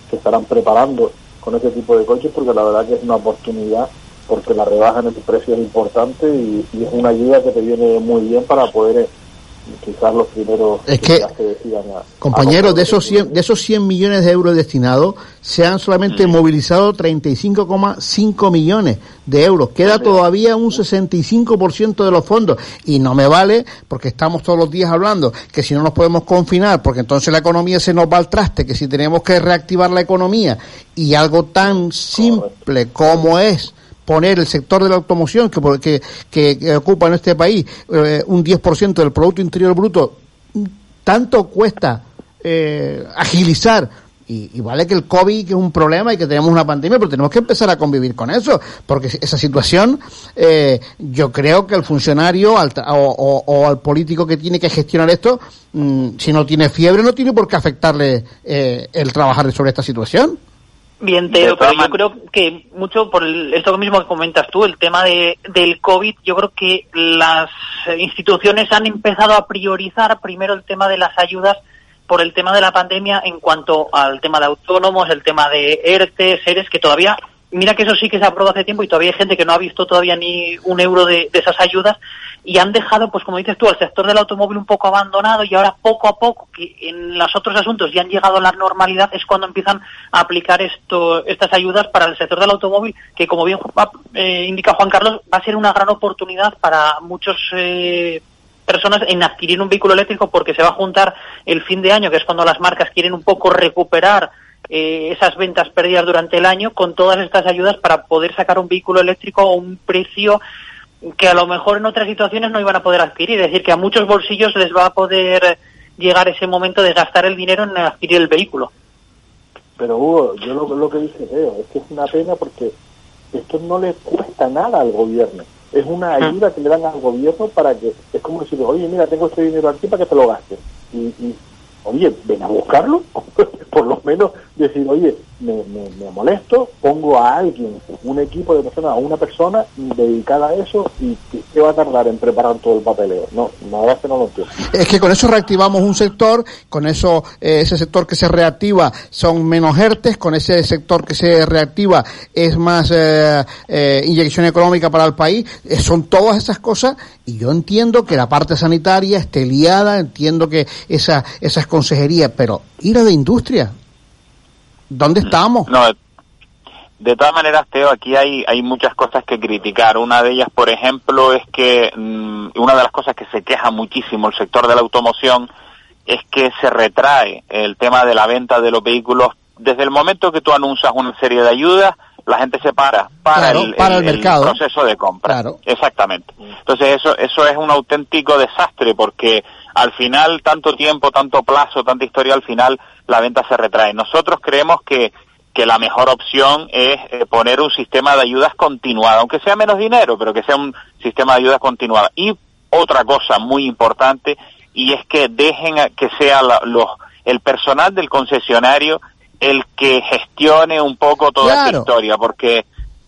se estarán preparando con ese tipo de coches porque la verdad que es una oportunidad porque la rebaja en el precio es importante y, y es una ayuda que te viene muy bien para poder eh, quizás los primeros Es que- se decidan a- Compañeros, de esos 100, de esos 100 millones de euros destinados, se han solamente movilizado 35,5 millones de euros. Queda todavía un 65% de los fondos. Y no me vale, porque estamos todos los días hablando, que si no nos podemos confinar, porque entonces la economía se nos va al traste, que si tenemos que reactivar la economía y algo tan simple como es poner el sector de la automoción que, que, que- ocupa en este país eh, un 10% del Producto Interior Bruto, tanto cuesta eh, agilizar. Y, vale que el COVID que es un problema y que tenemos una pandemia, pero tenemos que empezar a convivir con eso, porque esa situación, eh, yo creo que al funcionario al o, o- o al político que tiene que gestionar esto, mm, si no tiene fiebre, no tiene por qué afectarle eh, el trabajar sobre esta situación. Bien, Teo, pero yo creo que mucho por el- esto mismo que comentas tú, el tema de, del COVID, yo creo que las instituciones han empezado a priorizar primero el tema de las ayudas por el tema de la pandemia en cuanto al tema de autónomos, el tema de ERTE, SERES, que todavía, mira que eso sí que se aprobó hace tiempo y todavía hay gente que no ha visto todavía ni un euro de, esas ayudas y han dejado, pues como dices tú, al sector del automóvil un poco abandonado y ahora poco a poco, que en los otros asuntos ya han llegado a la normalidad, es cuando empiezan a aplicar esto, estas ayudas para el sector del automóvil, que como bien eh, indica Juan Carlos, va a ser una gran oportunidad para muchos eh, personas en adquirir un vehículo eléctrico porque se va a juntar el fin de año, que es cuando las marcas quieren un poco recuperar eh, esas ventas perdidas durante el año con todas estas ayudas para poder sacar un vehículo eléctrico a un precio que a lo mejor en otras situaciones no iban a poder adquirir. Es decir, que a muchos bolsillos les va a poder llegar ese momento de gastar el dinero en adquirir el vehículo. Pero Hugo, yo lo, lo que dice Leo es que es una pena porque esto no le cuesta nada al gobierno. Es una ayuda que le dan al gobierno para que, es como decir, oye, mira, tengo este dinero aquí para que te lo gastes. Y, y oye, ven a buscarlo, por lo menos decir, oye, me, me, me molesto, pongo a alguien, un equipo de personas, a una persona dedicada a eso y ¿qué va a tardar en preparar todo el papeleo. No, la verdad es que no lo entiendo. Es que con eso reactivamos un sector, con eso eh, ese sector que se reactiva son menos ERTES, con ese sector que se reactiva es más eh, eh, inyección económica para el país, eh, son todas esas cosas y yo entiendo que la parte sanitaria esté liada, entiendo que esa, esas consejerías, pero ir de industria, ¿dónde estamos? No, De todas maneras, Teo, aquí hay, hay muchas cosas que criticar. Una de ellas, por ejemplo, es que mm, una de las cosas que se queja muchísimo el sector de la automoción es que se retrae el tema de la venta de los vehículos. Desde el momento que tú anuncias una serie de ayudas, la gente se para para, Claro, el, para el mercado. proceso de compra. Exactamente. Entonces eso, eso es un auténtico desastre porque al final tanto tiempo, tanto plazo, tanta historia, al final la venta se retrae. Nosotros creemos que, que la mejor opción es eh, poner un sistema de ayudas continuada, aunque sea menos dinero, pero que sea un sistema de ayudas continuada. Y otra cosa muy importante y es que dejen que sea la- los, el personal del concesionario el que gestione un poco toda esta historia, porque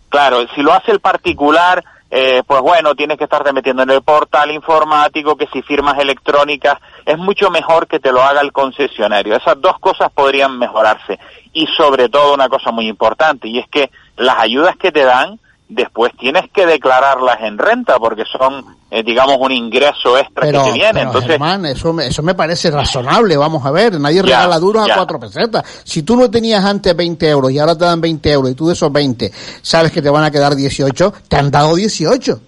Claro, si lo hace el particular, eh, pues bueno, tienes que estarte metiendo en el portal informático, que si firmas electrónicas, es mucho mejor que te lo haga el concesionario. Esas dos cosas podrían mejorarse. Y sobre todo una cosa muy importante, y es que las ayudas que te dan, después tienes que declararlas en renta, porque son, eh, digamos, un ingreso extra Pero, que te viene. pero, Entonces, Germán, eso, me- eso me parece razonable, vamos a ver, nadie Ya, regala duros a cuatro pesetas. Si tú no tenías antes 20 euros y ahora te dan 20 euros y tú de esos 20 sabes que te van a quedar 18, te han dado 18.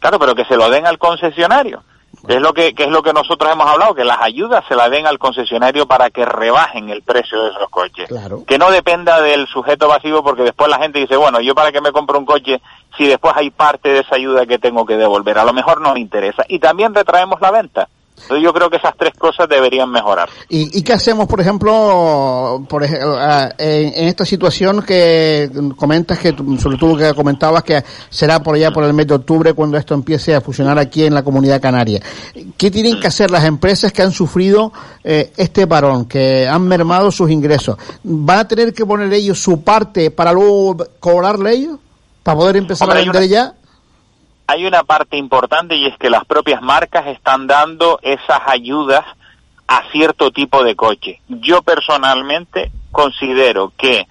Claro, pero que se lo den al concesionario. Que es lo que, que es lo que nosotros hemos hablado, que las ayudas se las den al concesionario para que rebajen el precio de esos coches. Claro. Que no dependa del sujeto pasivo, porque después la gente dice, bueno, yo para qué me compro un coche si después hay parte de esa ayuda que tengo que devolver. A lo mejor no me interesa. Y también retraemos la venta. Entonces yo creo que esas tres cosas deberían mejorar. ¿Y, y qué hacemos, por ejemplo, por ah, en, en esta situación que comentas, que sobre todo que comentabas, que será por allá por el mes de octubre cuando esto empiece a funcionar aquí en la comunidad canaria? ¿Qué tienen que hacer las empresas que han sufrido eh, este parón, que han mermado sus ingresos? ¿Van a tener que poner ellos su parte para luego cobrarle ellos? ¿Para poder empezar Hombre, a vender una- ya? Hay una parte importante y es que las propias marcas están dando esas ayudas a cierto tipo de coche. Yo personalmente considero que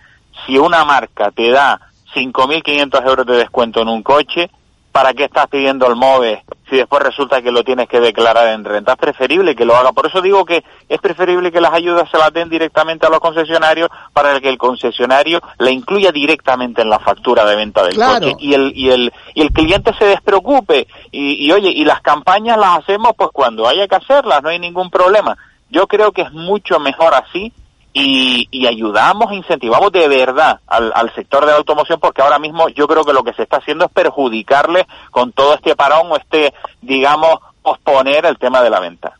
si una marca te da 5.500 euros de descuento en un coche, ¿para qué estás pidiendo el MOVE si después resulta que lo tienes que declarar en renta? Es preferible que lo haga. Por eso digo que es preferible que las ayudas se las den directamente a los concesionarios para que el concesionario la incluya directamente en la factura de venta del Claro. coche y el, y el, y el cliente se despreocupe. Y, y oye, y las campañas las hacemos pues cuando haya que hacerlas, no hay ningún problema. Yo creo que es mucho mejor así y, y ayudamos, incentivamos de verdad al, sector de la automoción porque ahora mismo yo creo que lo que se está haciendo es perjudicarle con todo este parón o este, digamos, posponer el tema de la venta.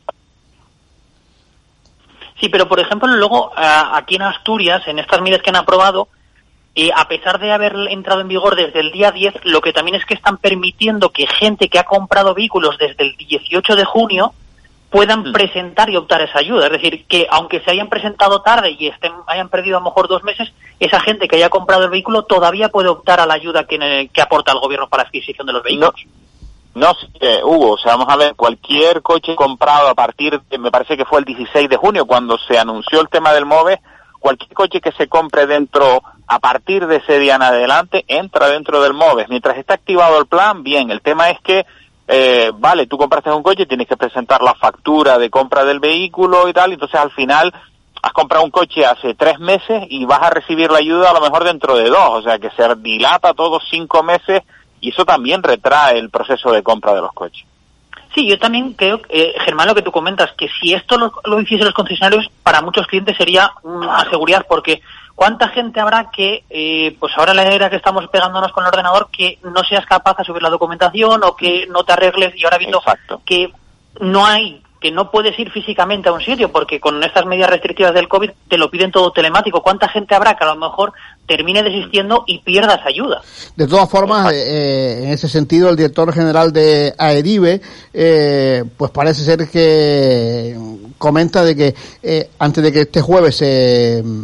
Sí, pero por ejemplo, luego aquí en Asturias, en estas medidas que han aprobado, eh, a pesar de haber entrado en vigor desde el día 10, lo que también es que están permitiendo que gente que ha comprado vehículos desde el 18 de junio puedan presentar y optar esa ayuda. Es decir, que aunque se hayan presentado tarde y estén, hayan perdido a lo mejor dos meses, esa gente que haya comprado el vehículo todavía puede optar a la ayuda que, que aporta el gobierno para la adquisición de los vehículos. No sé, eh, Hugo, o sea, vamos a ver, cualquier coche comprado a partir, de, me parece que fue el 16 de junio cuando se anunció el tema del MOVE, cualquier coche que se compre dentro, a partir de ese día en adelante, entra dentro del MOVE. Mientras está activado el plan, bien, el tema es que, eh, vale, tú compraste un coche, tienes que presentar la factura de compra del vehículo y tal, entonces al final has comprado un coche hace tres meses y vas a recibir la ayuda a lo mejor dentro de dos, o sea que se dilata todos cinco meses y eso también retrae el proceso de compra de los coches. Sí, yo también creo, eh, Germán, lo que tú comentas, que si esto lo, lo hiciesen los concesionarios, para muchos clientes sería una seguridad, porque ¿cuánta gente habrá que, eh, pues ahora en la era que estamos pegándonos con el ordenador, que no seas capaz de subir la documentación o que no te arregles y ahora viendo que no hay, que no puedes ir físicamente a un sitio, porque con estas medidas restrictivas del COVID te lo piden todo telemático. ¿Cuánta gente habrá que a lo mejor termine desistiendo y pierdas ayuda? De todas formas, eh, en ese sentido, el director general de AEDIVE, eh, pues parece ser que comenta de que eh, antes de que este jueves,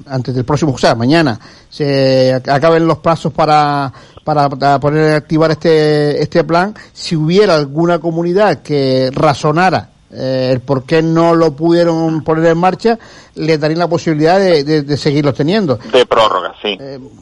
antes del próximo, o sea, mañana, se ac- acaben los plazos para, para, poder activar este, este plan, si hubiera alguna comunidad que razonara eh, el por qué no lo pudieron poner en marcha, le darían la posibilidad de, de, de seguirlos teniendo. De prórroga, sí.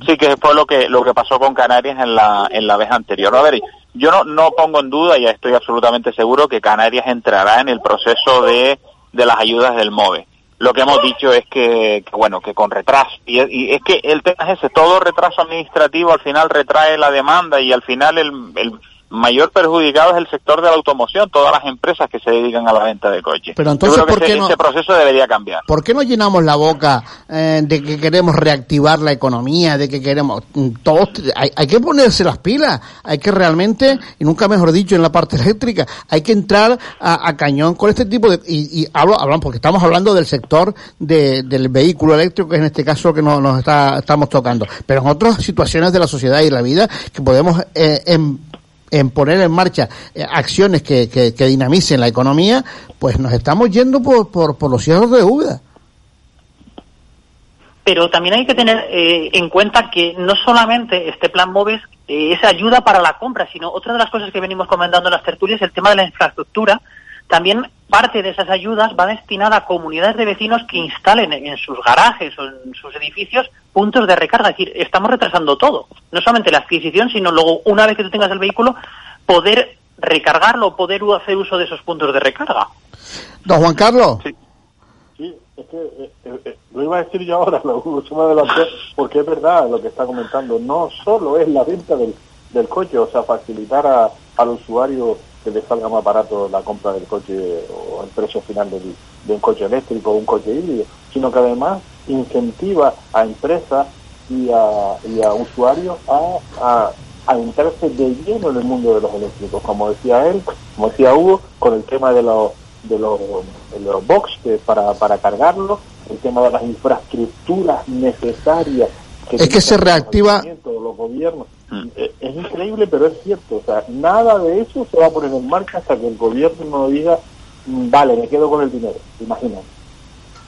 sí, que fue lo que lo que pasó con Canarias en la en la vez anterior. A ver, yo no, no pongo en duda, ya estoy absolutamente seguro que Canarias entrará en el proceso de, de las ayudas del MOVE. lo que hemos dicho es que, que, bueno, que con retraso, y, y es que el tema es ese, todo retraso administrativo al final retrae la demanda y al final el, el mayor perjudicado es el sector de la automoción, todas las empresas que se dedican a la venta de coches. Pero entonces, Yo creo ¿por qué ese, no- proceso debería cambiar. ¿Por qué no llenamos la boca eh, de que queremos reactivar la economía, de que queremos... mm, Todos, hay, hay que ponerse las pilas, hay que realmente, y nunca mejor dicho en la parte eléctrica, hay que entrar a, a cañón con este tipo de... Y, y hablo, hablan porque estamos hablando del sector de- del vehículo eléctrico, que es en este caso que nos, nos está, estamos tocando. Pero en otras situaciones de la sociedad y la vida que podemos... eh, em- en poner en marcha eh, acciones que, que, dinamicen la economía, pues nos estamos yendo por, por, por los cierres de deuda. Pero también hay que tener eh, en cuenta que no solamente este plan MOVES eh, es ayuda para la compra, sino otra de las cosas que venimos comentando en las tertulias, el tema de la infraestructura. También parte de esas ayudas va destinada a comunidades de vecinos que instalen en, sus garajes o en sus edificios puntos de recarga. Es decir, estamos retrasando todo. No solamente la adquisición, sino luego, una vez que tú tengas el vehículo, poder recargarlo, poder hacer uso de esos puntos de recarga. Don Juan Carlos. Sí, es que eh, eh, eh, lo iba a decir yo ahora, lo se me adelantó, porque es verdad lo que está comentando. No solo es la venta del, del coche, o sea, facilitar a- al usuario que le salga más barato la compra del coche o el precio final del- de un coche eléctrico o un coche híbrido, sino que además incentiva a empresas y a, y a usuarios a, a, de lleno en el mundo de los eléctricos, como decía él, como decía Hugo, con el tema de los de los, de los box que para, para cargarlo, el tema de las infraestructuras necesarias. Es que se reactiva- los gobiernos. Eh, Es increíble, pero es cierto. O sea, nada de eso se va a poner en marcha hasta que el gobierno no diga, "Mm, vale, me quedo con el dinero. Imagínate.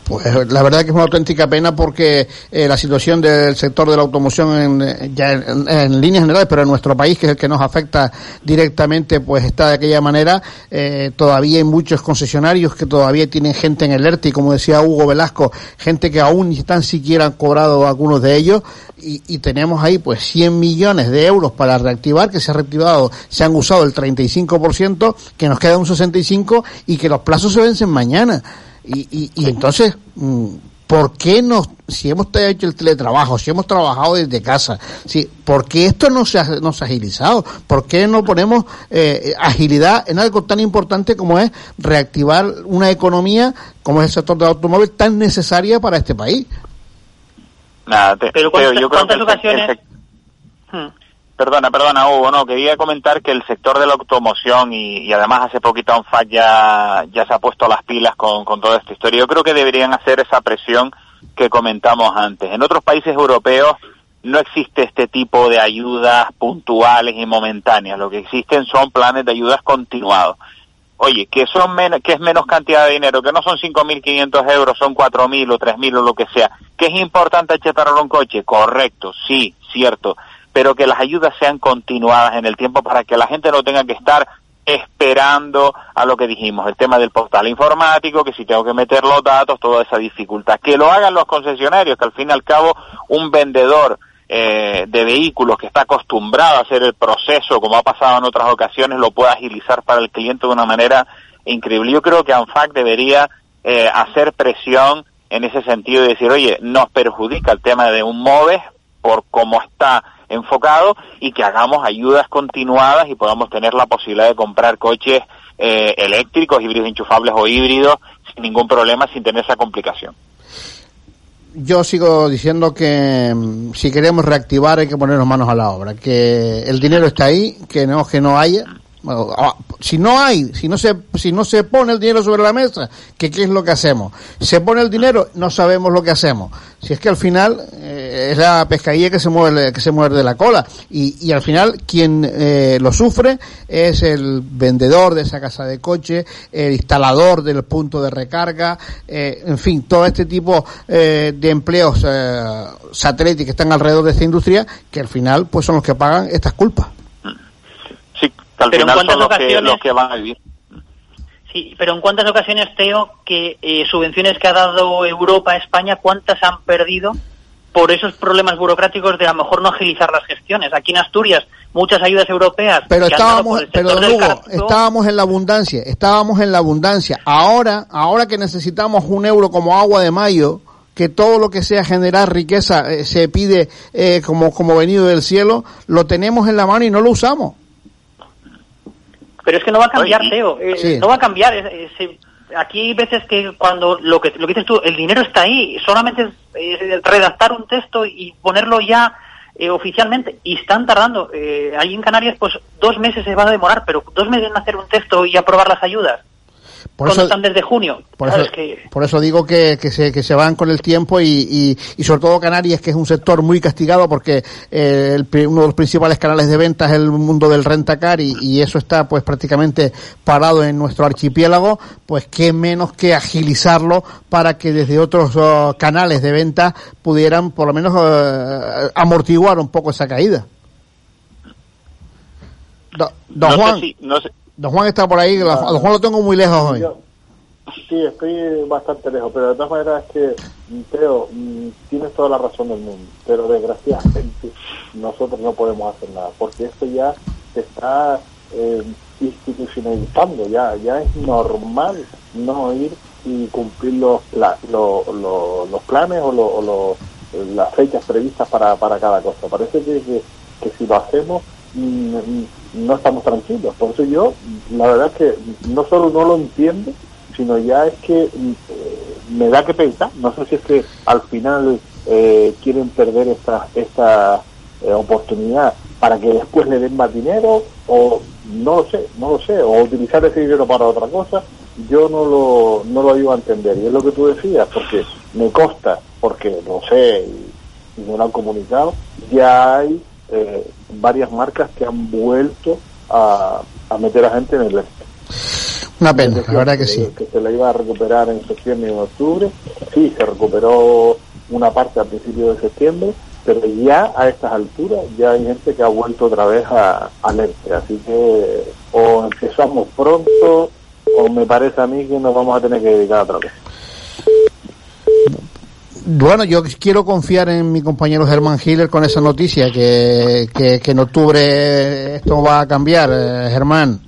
Pues la verdad que es una auténtica pena porque eh, la situación del sector de la automoción en, eh, ya en, líneas generales, pero en nuestro país, que es el que nos afecta directamente, pues está de aquella manera. Eh, todavía hay muchos concesionarios que todavía tienen gente en el ERTE y como decía Hugo Velasco, gente que aún ni tan siquiera han cobrado algunos de ellos y, y tenemos ahí pues 100 millones de euros para reactivar, que se ha reactivado, se han usado el 35%, que nos queda un 65% y que los plazos se vencen mañana. Y, y, y entonces, mm, ¿por qué no, si hemos hecho el teletrabajo, si hemos trabajado desde casa, si, ¿por qué esto no se ha, no se ha agilizado? ¿Por qué no ponemos eh, agilidad en algo tan importante como es reactivar una economía como es el sector del automóvil tan necesaria para este país? Nada, te- Pero ¿cuántas- yo creo que el el Perdona, perdona, Hugo, no, quería comentar que el sector de la automoción y, y además hace poquito ANFAC ya, ya se ha puesto las pilas con, con toda esta historia. Yo creo que deberían hacer esa presión que comentamos antes. En otros países europeos no existe este tipo de ayudas puntuales y momentáneas. Lo que existen son planes de ayudas continuados. Oye, que son men- que es menos cantidad de dinero, que no son 5.500 euros, son 4.000 o 3.000 o lo que sea. Que es importante achetar un coche, correcto, sí, cierto, pero que las ayudas sean continuadas en el tiempo para que la gente no tenga que estar esperando a lo que dijimos, el tema del portal informático, que si tengo que meter los datos, toda esa dificultad. Que lo hagan los concesionarios, que al fin y al cabo un vendedor eh, de vehículos que está acostumbrado a hacer el proceso, como ha pasado en otras ocasiones, lo pueda agilizar para el cliente de una manera increíble. Yo creo que ANFAC debería eh, hacer presión en ese sentido y decir, oye, nos perjudica el tema de un MOVES por cómo está enfocado y que hagamos ayudas continuadas y podamos tener la posibilidad de comprar coches eh, eléctricos, híbridos enchufables o híbridos sin ningún problema, sin tener esa complicación. Yo sigo diciendo que mm, si queremos reactivar hay que ponernos manos a la obra, que el dinero está ahí, que no que no haya. Ah, si no hay, si no se si no se pone el dinero sobre la mesa, ¿qué, es lo que hacemos? Se pone el dinero, no sabemos lo que hacemos. Si es que al final eh, es la pescadilla que se mueve que se muerde la cola y, y al final quien eh, lo sufre es el vendedor de esa casa de coche, el instalador del punto de recarga, eh, en fin, todo este tipo eh, de empleos eh, satélites que están alrededor de esta industria que al final pues son los que pagan estas culpas. Que al Pero en final cuántas son los que, ocasiones- los que van a vivir. Sí, pero en cuántas ocasiones, Teo, que eh, subvenciones que ha dado Europa a España, cuántas han perdido por esos problemas burocráticos de a lo mejor no agilizar las gestiones. Aquí en Asturias, muchas ayudas europeas. Pero estábamos, pero Hugo, estábamos en la abundancia, estábamos en la abundancia. Ahora, ahora que necesitamos un euro como agua de mayo, que todo lo que sea generar riqueza eh, se pide eh, como, como venido del cielo, lo tenemos en la mano y no lo usamos. Pero es que no va a cambiar, Oye, Teo. eh, sí. No va a cambiar. eh, aquí hay veces que cuando lo que, lo que dices tú, el dinero está ahí, solamente es eh, redactar un texto y ponerlo ya eh, oficialmente. Y están tardando. Eh, ahí en Canarias, pues dos meses se va a demorar, pero dos meses en hacer un texto y aprobar las ayudas. Por eso, están desde junio. por eso, es que- por eso digo que, que, se, que se van con el tiempo y, y, y sobre todo Canarias, que es un sector muy castigado porque eh, el uno de los principales canales de venta es el mundo del rentacar y, y eso está pues prácticamente parado en nuestro archipiélago, pues qué menos que agilizarlo para que desde otros oh, canales de venta pudieran por lo menos eh, amortiguar un poco esa caída. Don no Juan, sé si, no sé, don Juan está por ahí, a don Juan lo tengo muy lejos hoy. Yo- sí, estoy bastante lejos, pero de todas maneras es que, mm, Teo, mm, tienes toda la razón del mundo, pero desgraciadamente nosotros no podemos hacer nada, porque esto ya se está eh, institucionalizando, ya ya es normal no ir y cumplir los, pla- lo- lo- los planes o, lo- o lo- las fechas previstas para, para cada cosa. Parece que, que, que si lo hacemos mm, mm, no estamos tranquilos. Por eso yo, la verdad es que no solo no lo entiendo, sino ya es que eh, me da que pensar. No sé si es que al final eh, quieren perder esta, esta eh, oportunidad para que después le den más dinero o no lo sé, no lo sé, o utilizar ese dinero para otra cosa. Yo no lo, no lo iba a entender. Y es lo que tú decías, porque me consta, porque lo sé y, y lo han comunicado, ya hay eh, varias marcas que han vuelto a, a meter a gente en el este. Una pena, la verdad que sí. Que se la iba a recuperar en septiembre y en octubre. Sí, se recuperó una parte al principio de septiembre, pero ya a estas alturas ya hay gente que ha vuelto otra vez a, al este. Así que o empezamos pronto o me parece a mí que nos vamos a tener que dedicar otra vez. Bueno, yo quiero confiar en mi compañero Germán Hiller con esa noticia, que, que, en octubre esto va a cambiar, eh, Germán.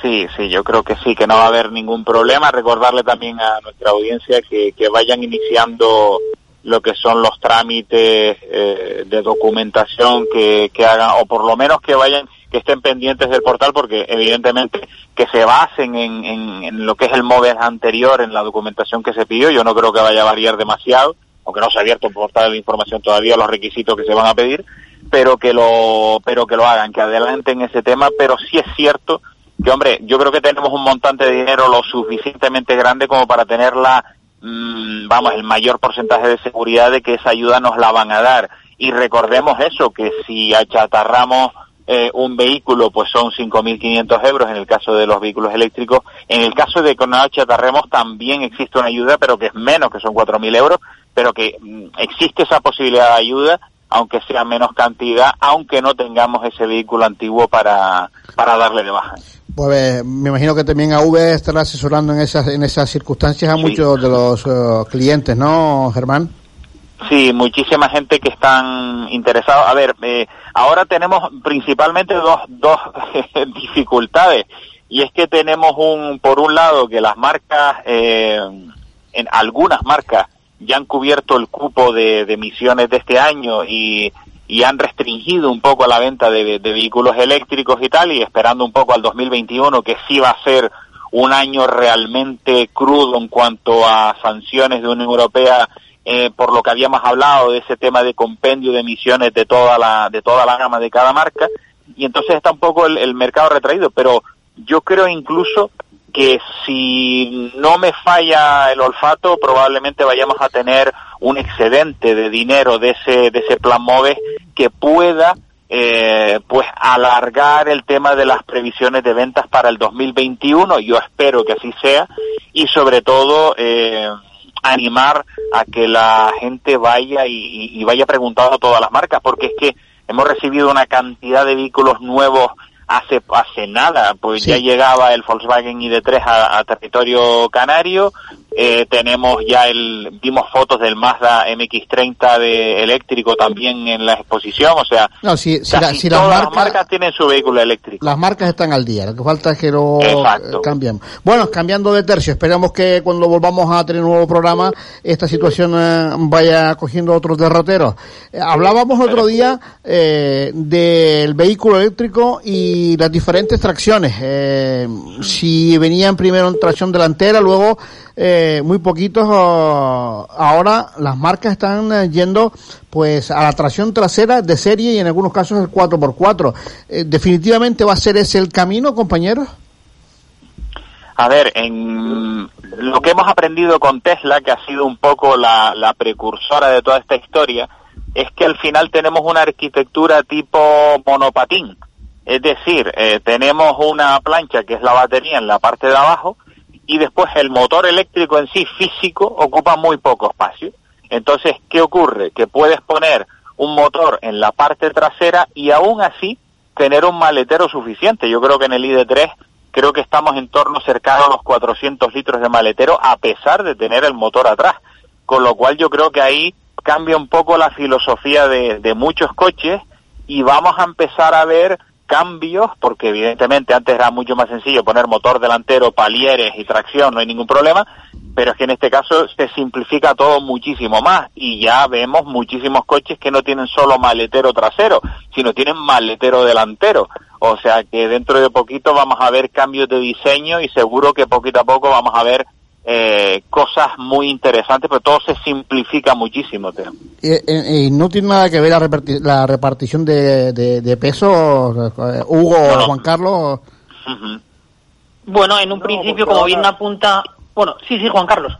Sí, sí, yo creo que sí, que no va a haber ningún problema. Recordarle también a nuestra audiencia que, que vayan iniciando lo que son los trámites eh, de documentación que, que hagan, o por lo menos que vayan, que estén pendientes del portal, porque evidentemente que se basen en, en, lo que es el MOVES anterior, en la documentación que se pidió. Yo no creo que vaya a variar demasiado, aunque no se ha abierto el portal de información todavía, los requisitos que se van a pedir, pero que lo, pero que lo hagan, que adelanten ese tema, pero sí es cierto que hombre, yo creo que tenemos un montante de dinero lo suficientemente grande como para tenerla, mmm, vamos, el mayor porcentaje de seguridad de que esa ayuda nos la van a dar. Y recordemos eso, que si achatarramos eh, un vehículo, pues son 5.500 euros en el caso de los vehículos eléctricos. En el caso de que no achatarremos también existe una ayuda, pero que es menos, que son 4.000 euros, pero que mm, existe esa posibilidad de ayuda aunque sea menos cantidad, aunque no tengamos ese vehículo antiguo para, para darle de baja. Pues eh, me imagino que también AV estará asesorando en esas, en esas circunstancias a Sí. muchos de los eh, clientes, ¿no, Germán? Sí, muchísima gente que están interesados. A ver, eh, ahora tenemos principalmente dos, dos dificultades. Y es que tenemos un, por un lado, que las marcas, eh, en algunas marcas, ya han cubierto el cupo de, emisiones de este año y, y han restringido un poco la venta de, de vehículos eléctricos y tal, y esperando un poco al 2021, que sí va a ser un año realmente crudo en cuanto a sanciones de Unión Europea eh, por lo que habíamos hablado de ese tema de compendio de emisiones de toda la de toda la gama de cada marca y entonces está un poco el, mercado retraído pero yo creo incluso que si no me falla el olfato probablemente vayamos a tener un excedente de dinero de ese de ese plan MOVES que pueda eh, pues alargar el tema de las previsiones de ventas para el 2021 yo espero que así sea y sobre todo eh, animar a que la gente vaya y, vaya preguntando a todas las marcas, porque es que hemos recibido una cantidad de vehículos nuevos hace hace nada, pues ya llegaba el Volkswagen ID3 a, a territorio canario, eh, tenemos ya el, vimos fotos del Mazda MX-30 de eléctrico también en la exposición, o sea, No, si, si, la- las todas marcas, las marcas tienen su vehículo eléctrico. las marcas están al día, lo que falta es que lo Exacto. eh, cambiemos. Bueno, cambiando de tercio, esperamos que cuando volvamos a tener un nuevo programa, esta situación eh, vaya cogiendo otros derroteros. Eh, hablábamos otro día eh, del vehículo eléctrico y las diferentes tracciones. Eh, si venían primero en tracción delantera, luego eh, muy poquitos, oh, ahora las marcas están eh, yendo pues a la tracción trasera de serie y en algunos casos el 4x4. Eh, definitivamente va a ser ese el camino, compañeros. A ver, en lo que hemos aprendido con Tesla, que ha sido un poco la, la precursora de toda esta historia, es que al final tenemos una arquitectura tipo monopatín. Es decir, eh, tenemos una plancha que es la batería en la parte de abajo y después el motor eléctrico en sí físico ocupa muy poco espacio. Entonces, ¿qué ocurre? Que puedes poner un motor en la parte trasera y aún así tener un maletero suficiente. Yo creo que en el ID3 creo que estamos en torno cercano a los 400 litros de maletero a pesar de tener el motor atrás. Con lo cual yo creo que ahí cambia un poco la filosofía de, de muchos coches y vamos a empezar a ver cambios, porque evidentemente antes era mucho más sencillo poner motor delantero, palieres y tracción, no hay ningún problema, pero es que en este caso se simplifica todo muchísimo más y ya vemos muchísimos coches que no tienen solo maletero trasero, sino tienen maletero delantero. O sea que dentro de poquito vamos a ver cambios de diseño y seguro que poquito a poco vamos a ver eh, cosas muy interesantes, pero todo se simplifica muchísimo, Teo. Eh, eh, no tiene nada que ver la, reparti- la repartición de, de, de peso, eh, Hugo No, no. Juan Carlos. Bueno, en un principio, como bien apunta... Bueno, sí, sí, Juan Carlos.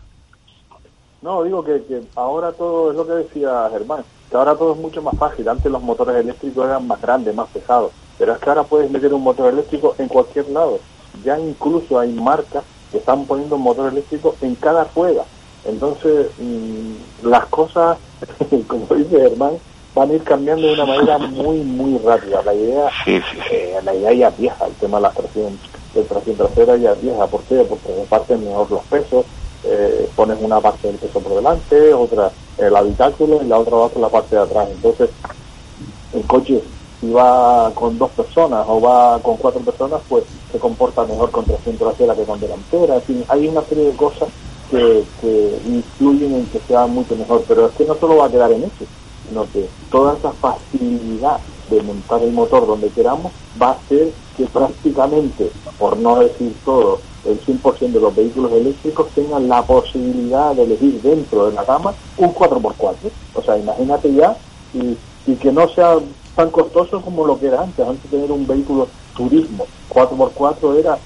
No, digo que, que ahora todo es lo que decía Germán, que ahora todo es mucho más fácil. Antes los motores eléctricos eran más grandes, más pesados, pero es que ahora puedes meter un motor eléctrico en cualquier lado. Ya incluso hay marcas están poniendo un motor eléctrico en cada rueda. Entonces, mm, las cosas, como dice Germán, van a ir cambiando de una manera muy, muy rápida. La idea, eh, la idea ya es vieja, el tema de la tracción, de tracción trasera ya es vieja. ¿Por qué? Porque reparten mejor los pesos, eh, pones una parte del peso por delante, otra el habitáculo y la otra va por la parte de atrás. Entonces, el coche, si va con dos personas o va con cuatro personas, pues se comporta mejor con tracción trasera que con delantera. En hay una serie de cosas que, influyen en que sea mucho mejor. Pero es que no solo va a quedar en eso, sino que toda esa facilidad de montar el motor donde queramos va a hacer que prácticamente, por no decir todo, el 100% de los vehículos eléctricos tengan la posibilidad de elegir dentro de la gama un 4x4. O sea, imagínate ya y, y que no sea tan costoso como lo que era antes. Antes de tener un vehículo turismo 4x4 era,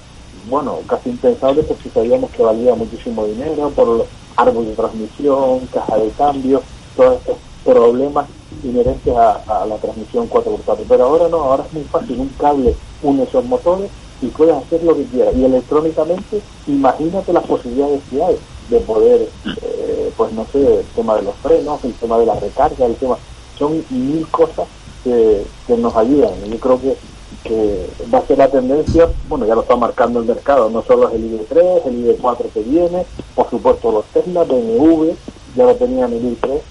bueno, casi impensable porque sabíamos que valía muchísimo dinero por los árboles de transmisión, caja de cambio, todos estos problemas inherentes a, la transmisión 4x4. Pero ahora no, ahora es muy fácil, un cable une esos motores y puedes hacer lo que quieras. Y electrónicamente, imagínate las posibilidades que hay de poder, eh, pues no sé, el tema de los frenos, el tema de la recarga, el tema... Son mil cosas que, nos ayudan. Y yo creo que, que va a ser la tendencia, bueno, ya lo está marcando el mercado, no solo es el ID3, el ID4 que viene, por supuesto los Tesla, BMW, ya lo tenían el ID3,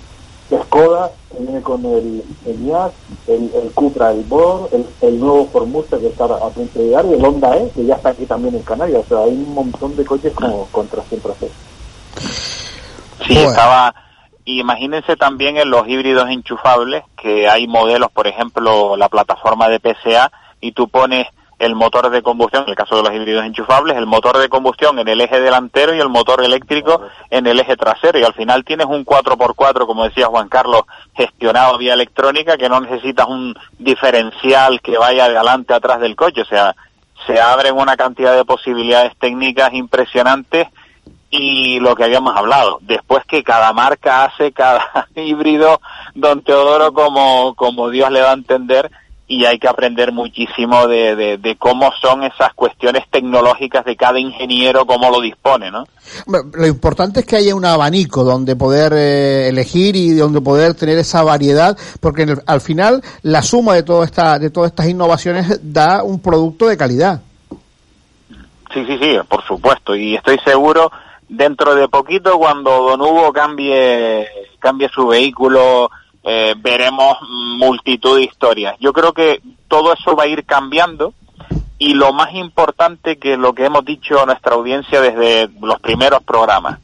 Skoda, que viene con el, el el, el Cupra, el Bor, el, el nuevo Formusa que está a punto de llegar, y el Honda E, que ya está aquí también en Canarias. O sea, hay un montón de coches como con tracción trasera. Sí, estaba. Imagínense también en los híbridos enchufables, que hay modelos, por ejemplo, la plataforma de PCA, y tú pones el motor de combustión, en el caso de los híbridos enchufables, el motor de combustión en el eje delantero y el motor eléctrico en el eje trasero. Y al final tienes un 4x4, como decía Juan Carlos, gestionado vía electrónica, que no necesitas un diferencial que vaya adelante atrás del coche. O sea, se abren una cantidad de posibilidades técnicas impresionantes y lo que habíamos hablado, después que cada marca hace cada híbrido, don Teodoro, como, como Dios le da a entender, y hay que aprender muchísimo de, de, de, cómo son esas cuestiones tecnológicas de cada ingeniero, cómo lo dispone, ¿no? Lo importante es que haya un abanico donde poder eh, elegir y donde poder tener esa variedad, porque el, al final la suma de, todo esta, de todas estas innovaciones da un producto de calidad. Sí, sí, sí, por supuesto, y estoy seguro dentro de poquito cuando Don Hugo cambie, cambie su vehículo eh, veremos multitud de historias. Yo creo que todo eso va a ir cambiando y lo más importante que lo que hemos dicho a nuestra audiencia desde los primeros programas,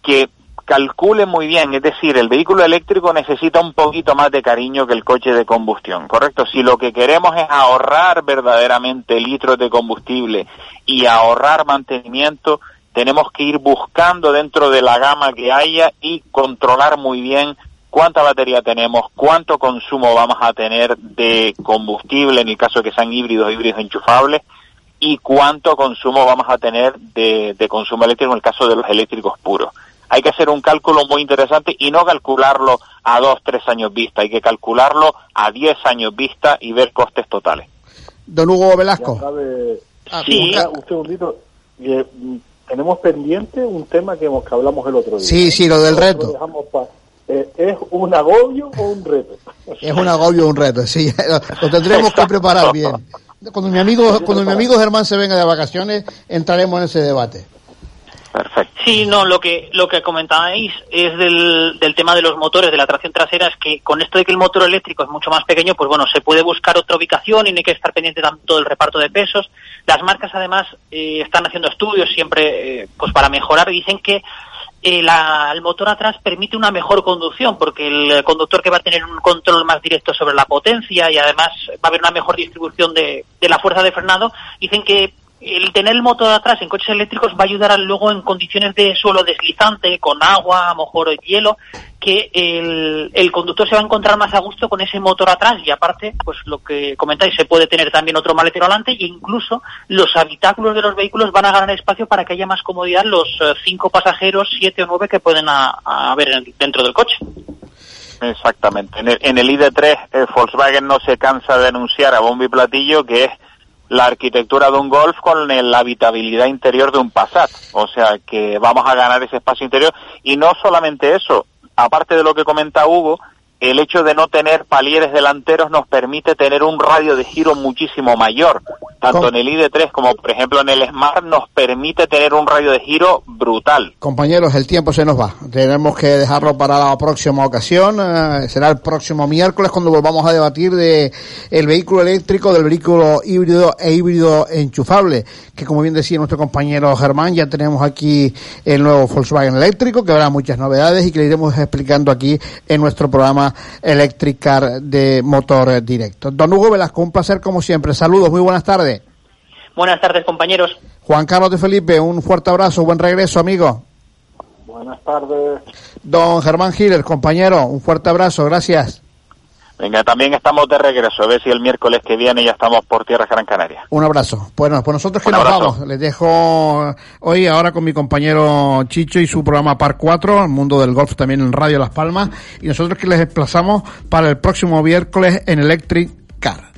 que calcule muy bien, es decir, el vehículo eléctrico necesita un poquito más de cariño que el coche de combustión, ¿correcto? Si lo que queremos es ahorrar verdaderamente litros de combustible y ahorrar mantenimiento, tenemos que ir buscando dentro de la gama que haya y controlar muy bien cuánta batería tenemos, cuánto consumo vamos a tener de combustible en el caso de que sean híbridos, híbridos enchufables, y cuánto consumo vamos a tener de, de, consumo eléctrico en el caso de los eléctricos puros. Hay que hacer un cálculo muy interesante y no calcularlo a dos, tres años vista, hay que calcularlo a diez años vista y ver costes totales. Don Hugo Velasco. Sabe, sí. Un segundito. Eh, tenemos pendiente un tema que, hemos, que hablamos el otro día. Sí, sí, lo del reto. Lo eh, ¿Es un agobio o un reto? Es un agobio o un reto, sí. Lo, tendremos que preparar bien. Cuando mi amigo, cuando mi amigo Germán se venga de vacaciones, entraremos en ese debate. Perfecto. Sí, no, lo que lo que comentabais es del, del tema de los motores, de la tracción trasera, es que con esto de que el motor eléctrico es mucho más pequeño, pues bueno, se puede buscar otra ubicación y no hay que estar pendiente tanto del reparto de pesos. Las marcas además eh, están haciendo estudios siempre eh, pues para mejorar. Dicen que eh, el motor atrás permite una mejor conducción porque el conductor que va a tener un control más directo sobre la potencia y además va a haber una mejor distribución de, de la fuerza de frenado, dicen que el tener el motor atrás en coches eléctricos va a ayudar a, luego en condiciones de suelo deslizante, con agua, a lo mejor hielo, que el, el, conductor se va a encontrar más a gusto con ese motor atrás y aparte, pues lo que comentáis, se puede tener también otro maletero adelante e incluso los habitáculos de los vehículos van a ganar espacio para que haya más comodidad los uh, cinco pasajeros, siete o nueve que pueden haber dentro del coche. Exactamente. En el, en el ID3 eh, Volkswagen no se cansa de anunciar a bombo y platillo que es la arquitectura de un Golf con la habitabilidad interior de un Passat. O sea que vamos a ganar ese espacio interior. Y no solamente eso, aparte de lo que comenta Hugo, el hecho de no tener palieres delanteros nos permite tener un radio de giro muchísimo mayor. Tanto en el ID3 como, por ejemplo, en el Smart nos permite tener un radio de giro brutal. Compañeros, el tiempo se nos va. Tenemos que dejarlo para la próxima ocasión. Eh, será el próximo miércoles cuando volvamos a debatir de el vehículo eléctrico, del vehículo híbrido e híbrido enchufable. Que como bien decía nuestro compañero Germán, ya tenemos aquí el nuevo Volkswagen eléctrico, que habrá muchas novedades y que le iremos explicando aquí en nuestro programa Electricar de motor directo. Don Hugo Velasco, un placer como siempre. Saludos, muy buenas tardes. Buenas tardes, compañeros. Juan Carlos de Felipe, un fuerte abrazo, buen regreso, amigo. Buenas tardes. Don Germán Giler, compañero, un fuerte abrazo, gracias. Venga, también estamos de regreso. A ver si el miércoles que viene ya estamos por tierra Gran Canaria. Un abrazo. Bueno, pues nosotros que nos vamos. Les dejo hoy ahora con mi compañero Chicho y su programa Par 4, el mundo del golf también en Radio Las Palmas. Y nosotros que les desplazamos para el próximo miércoles en Electric Car.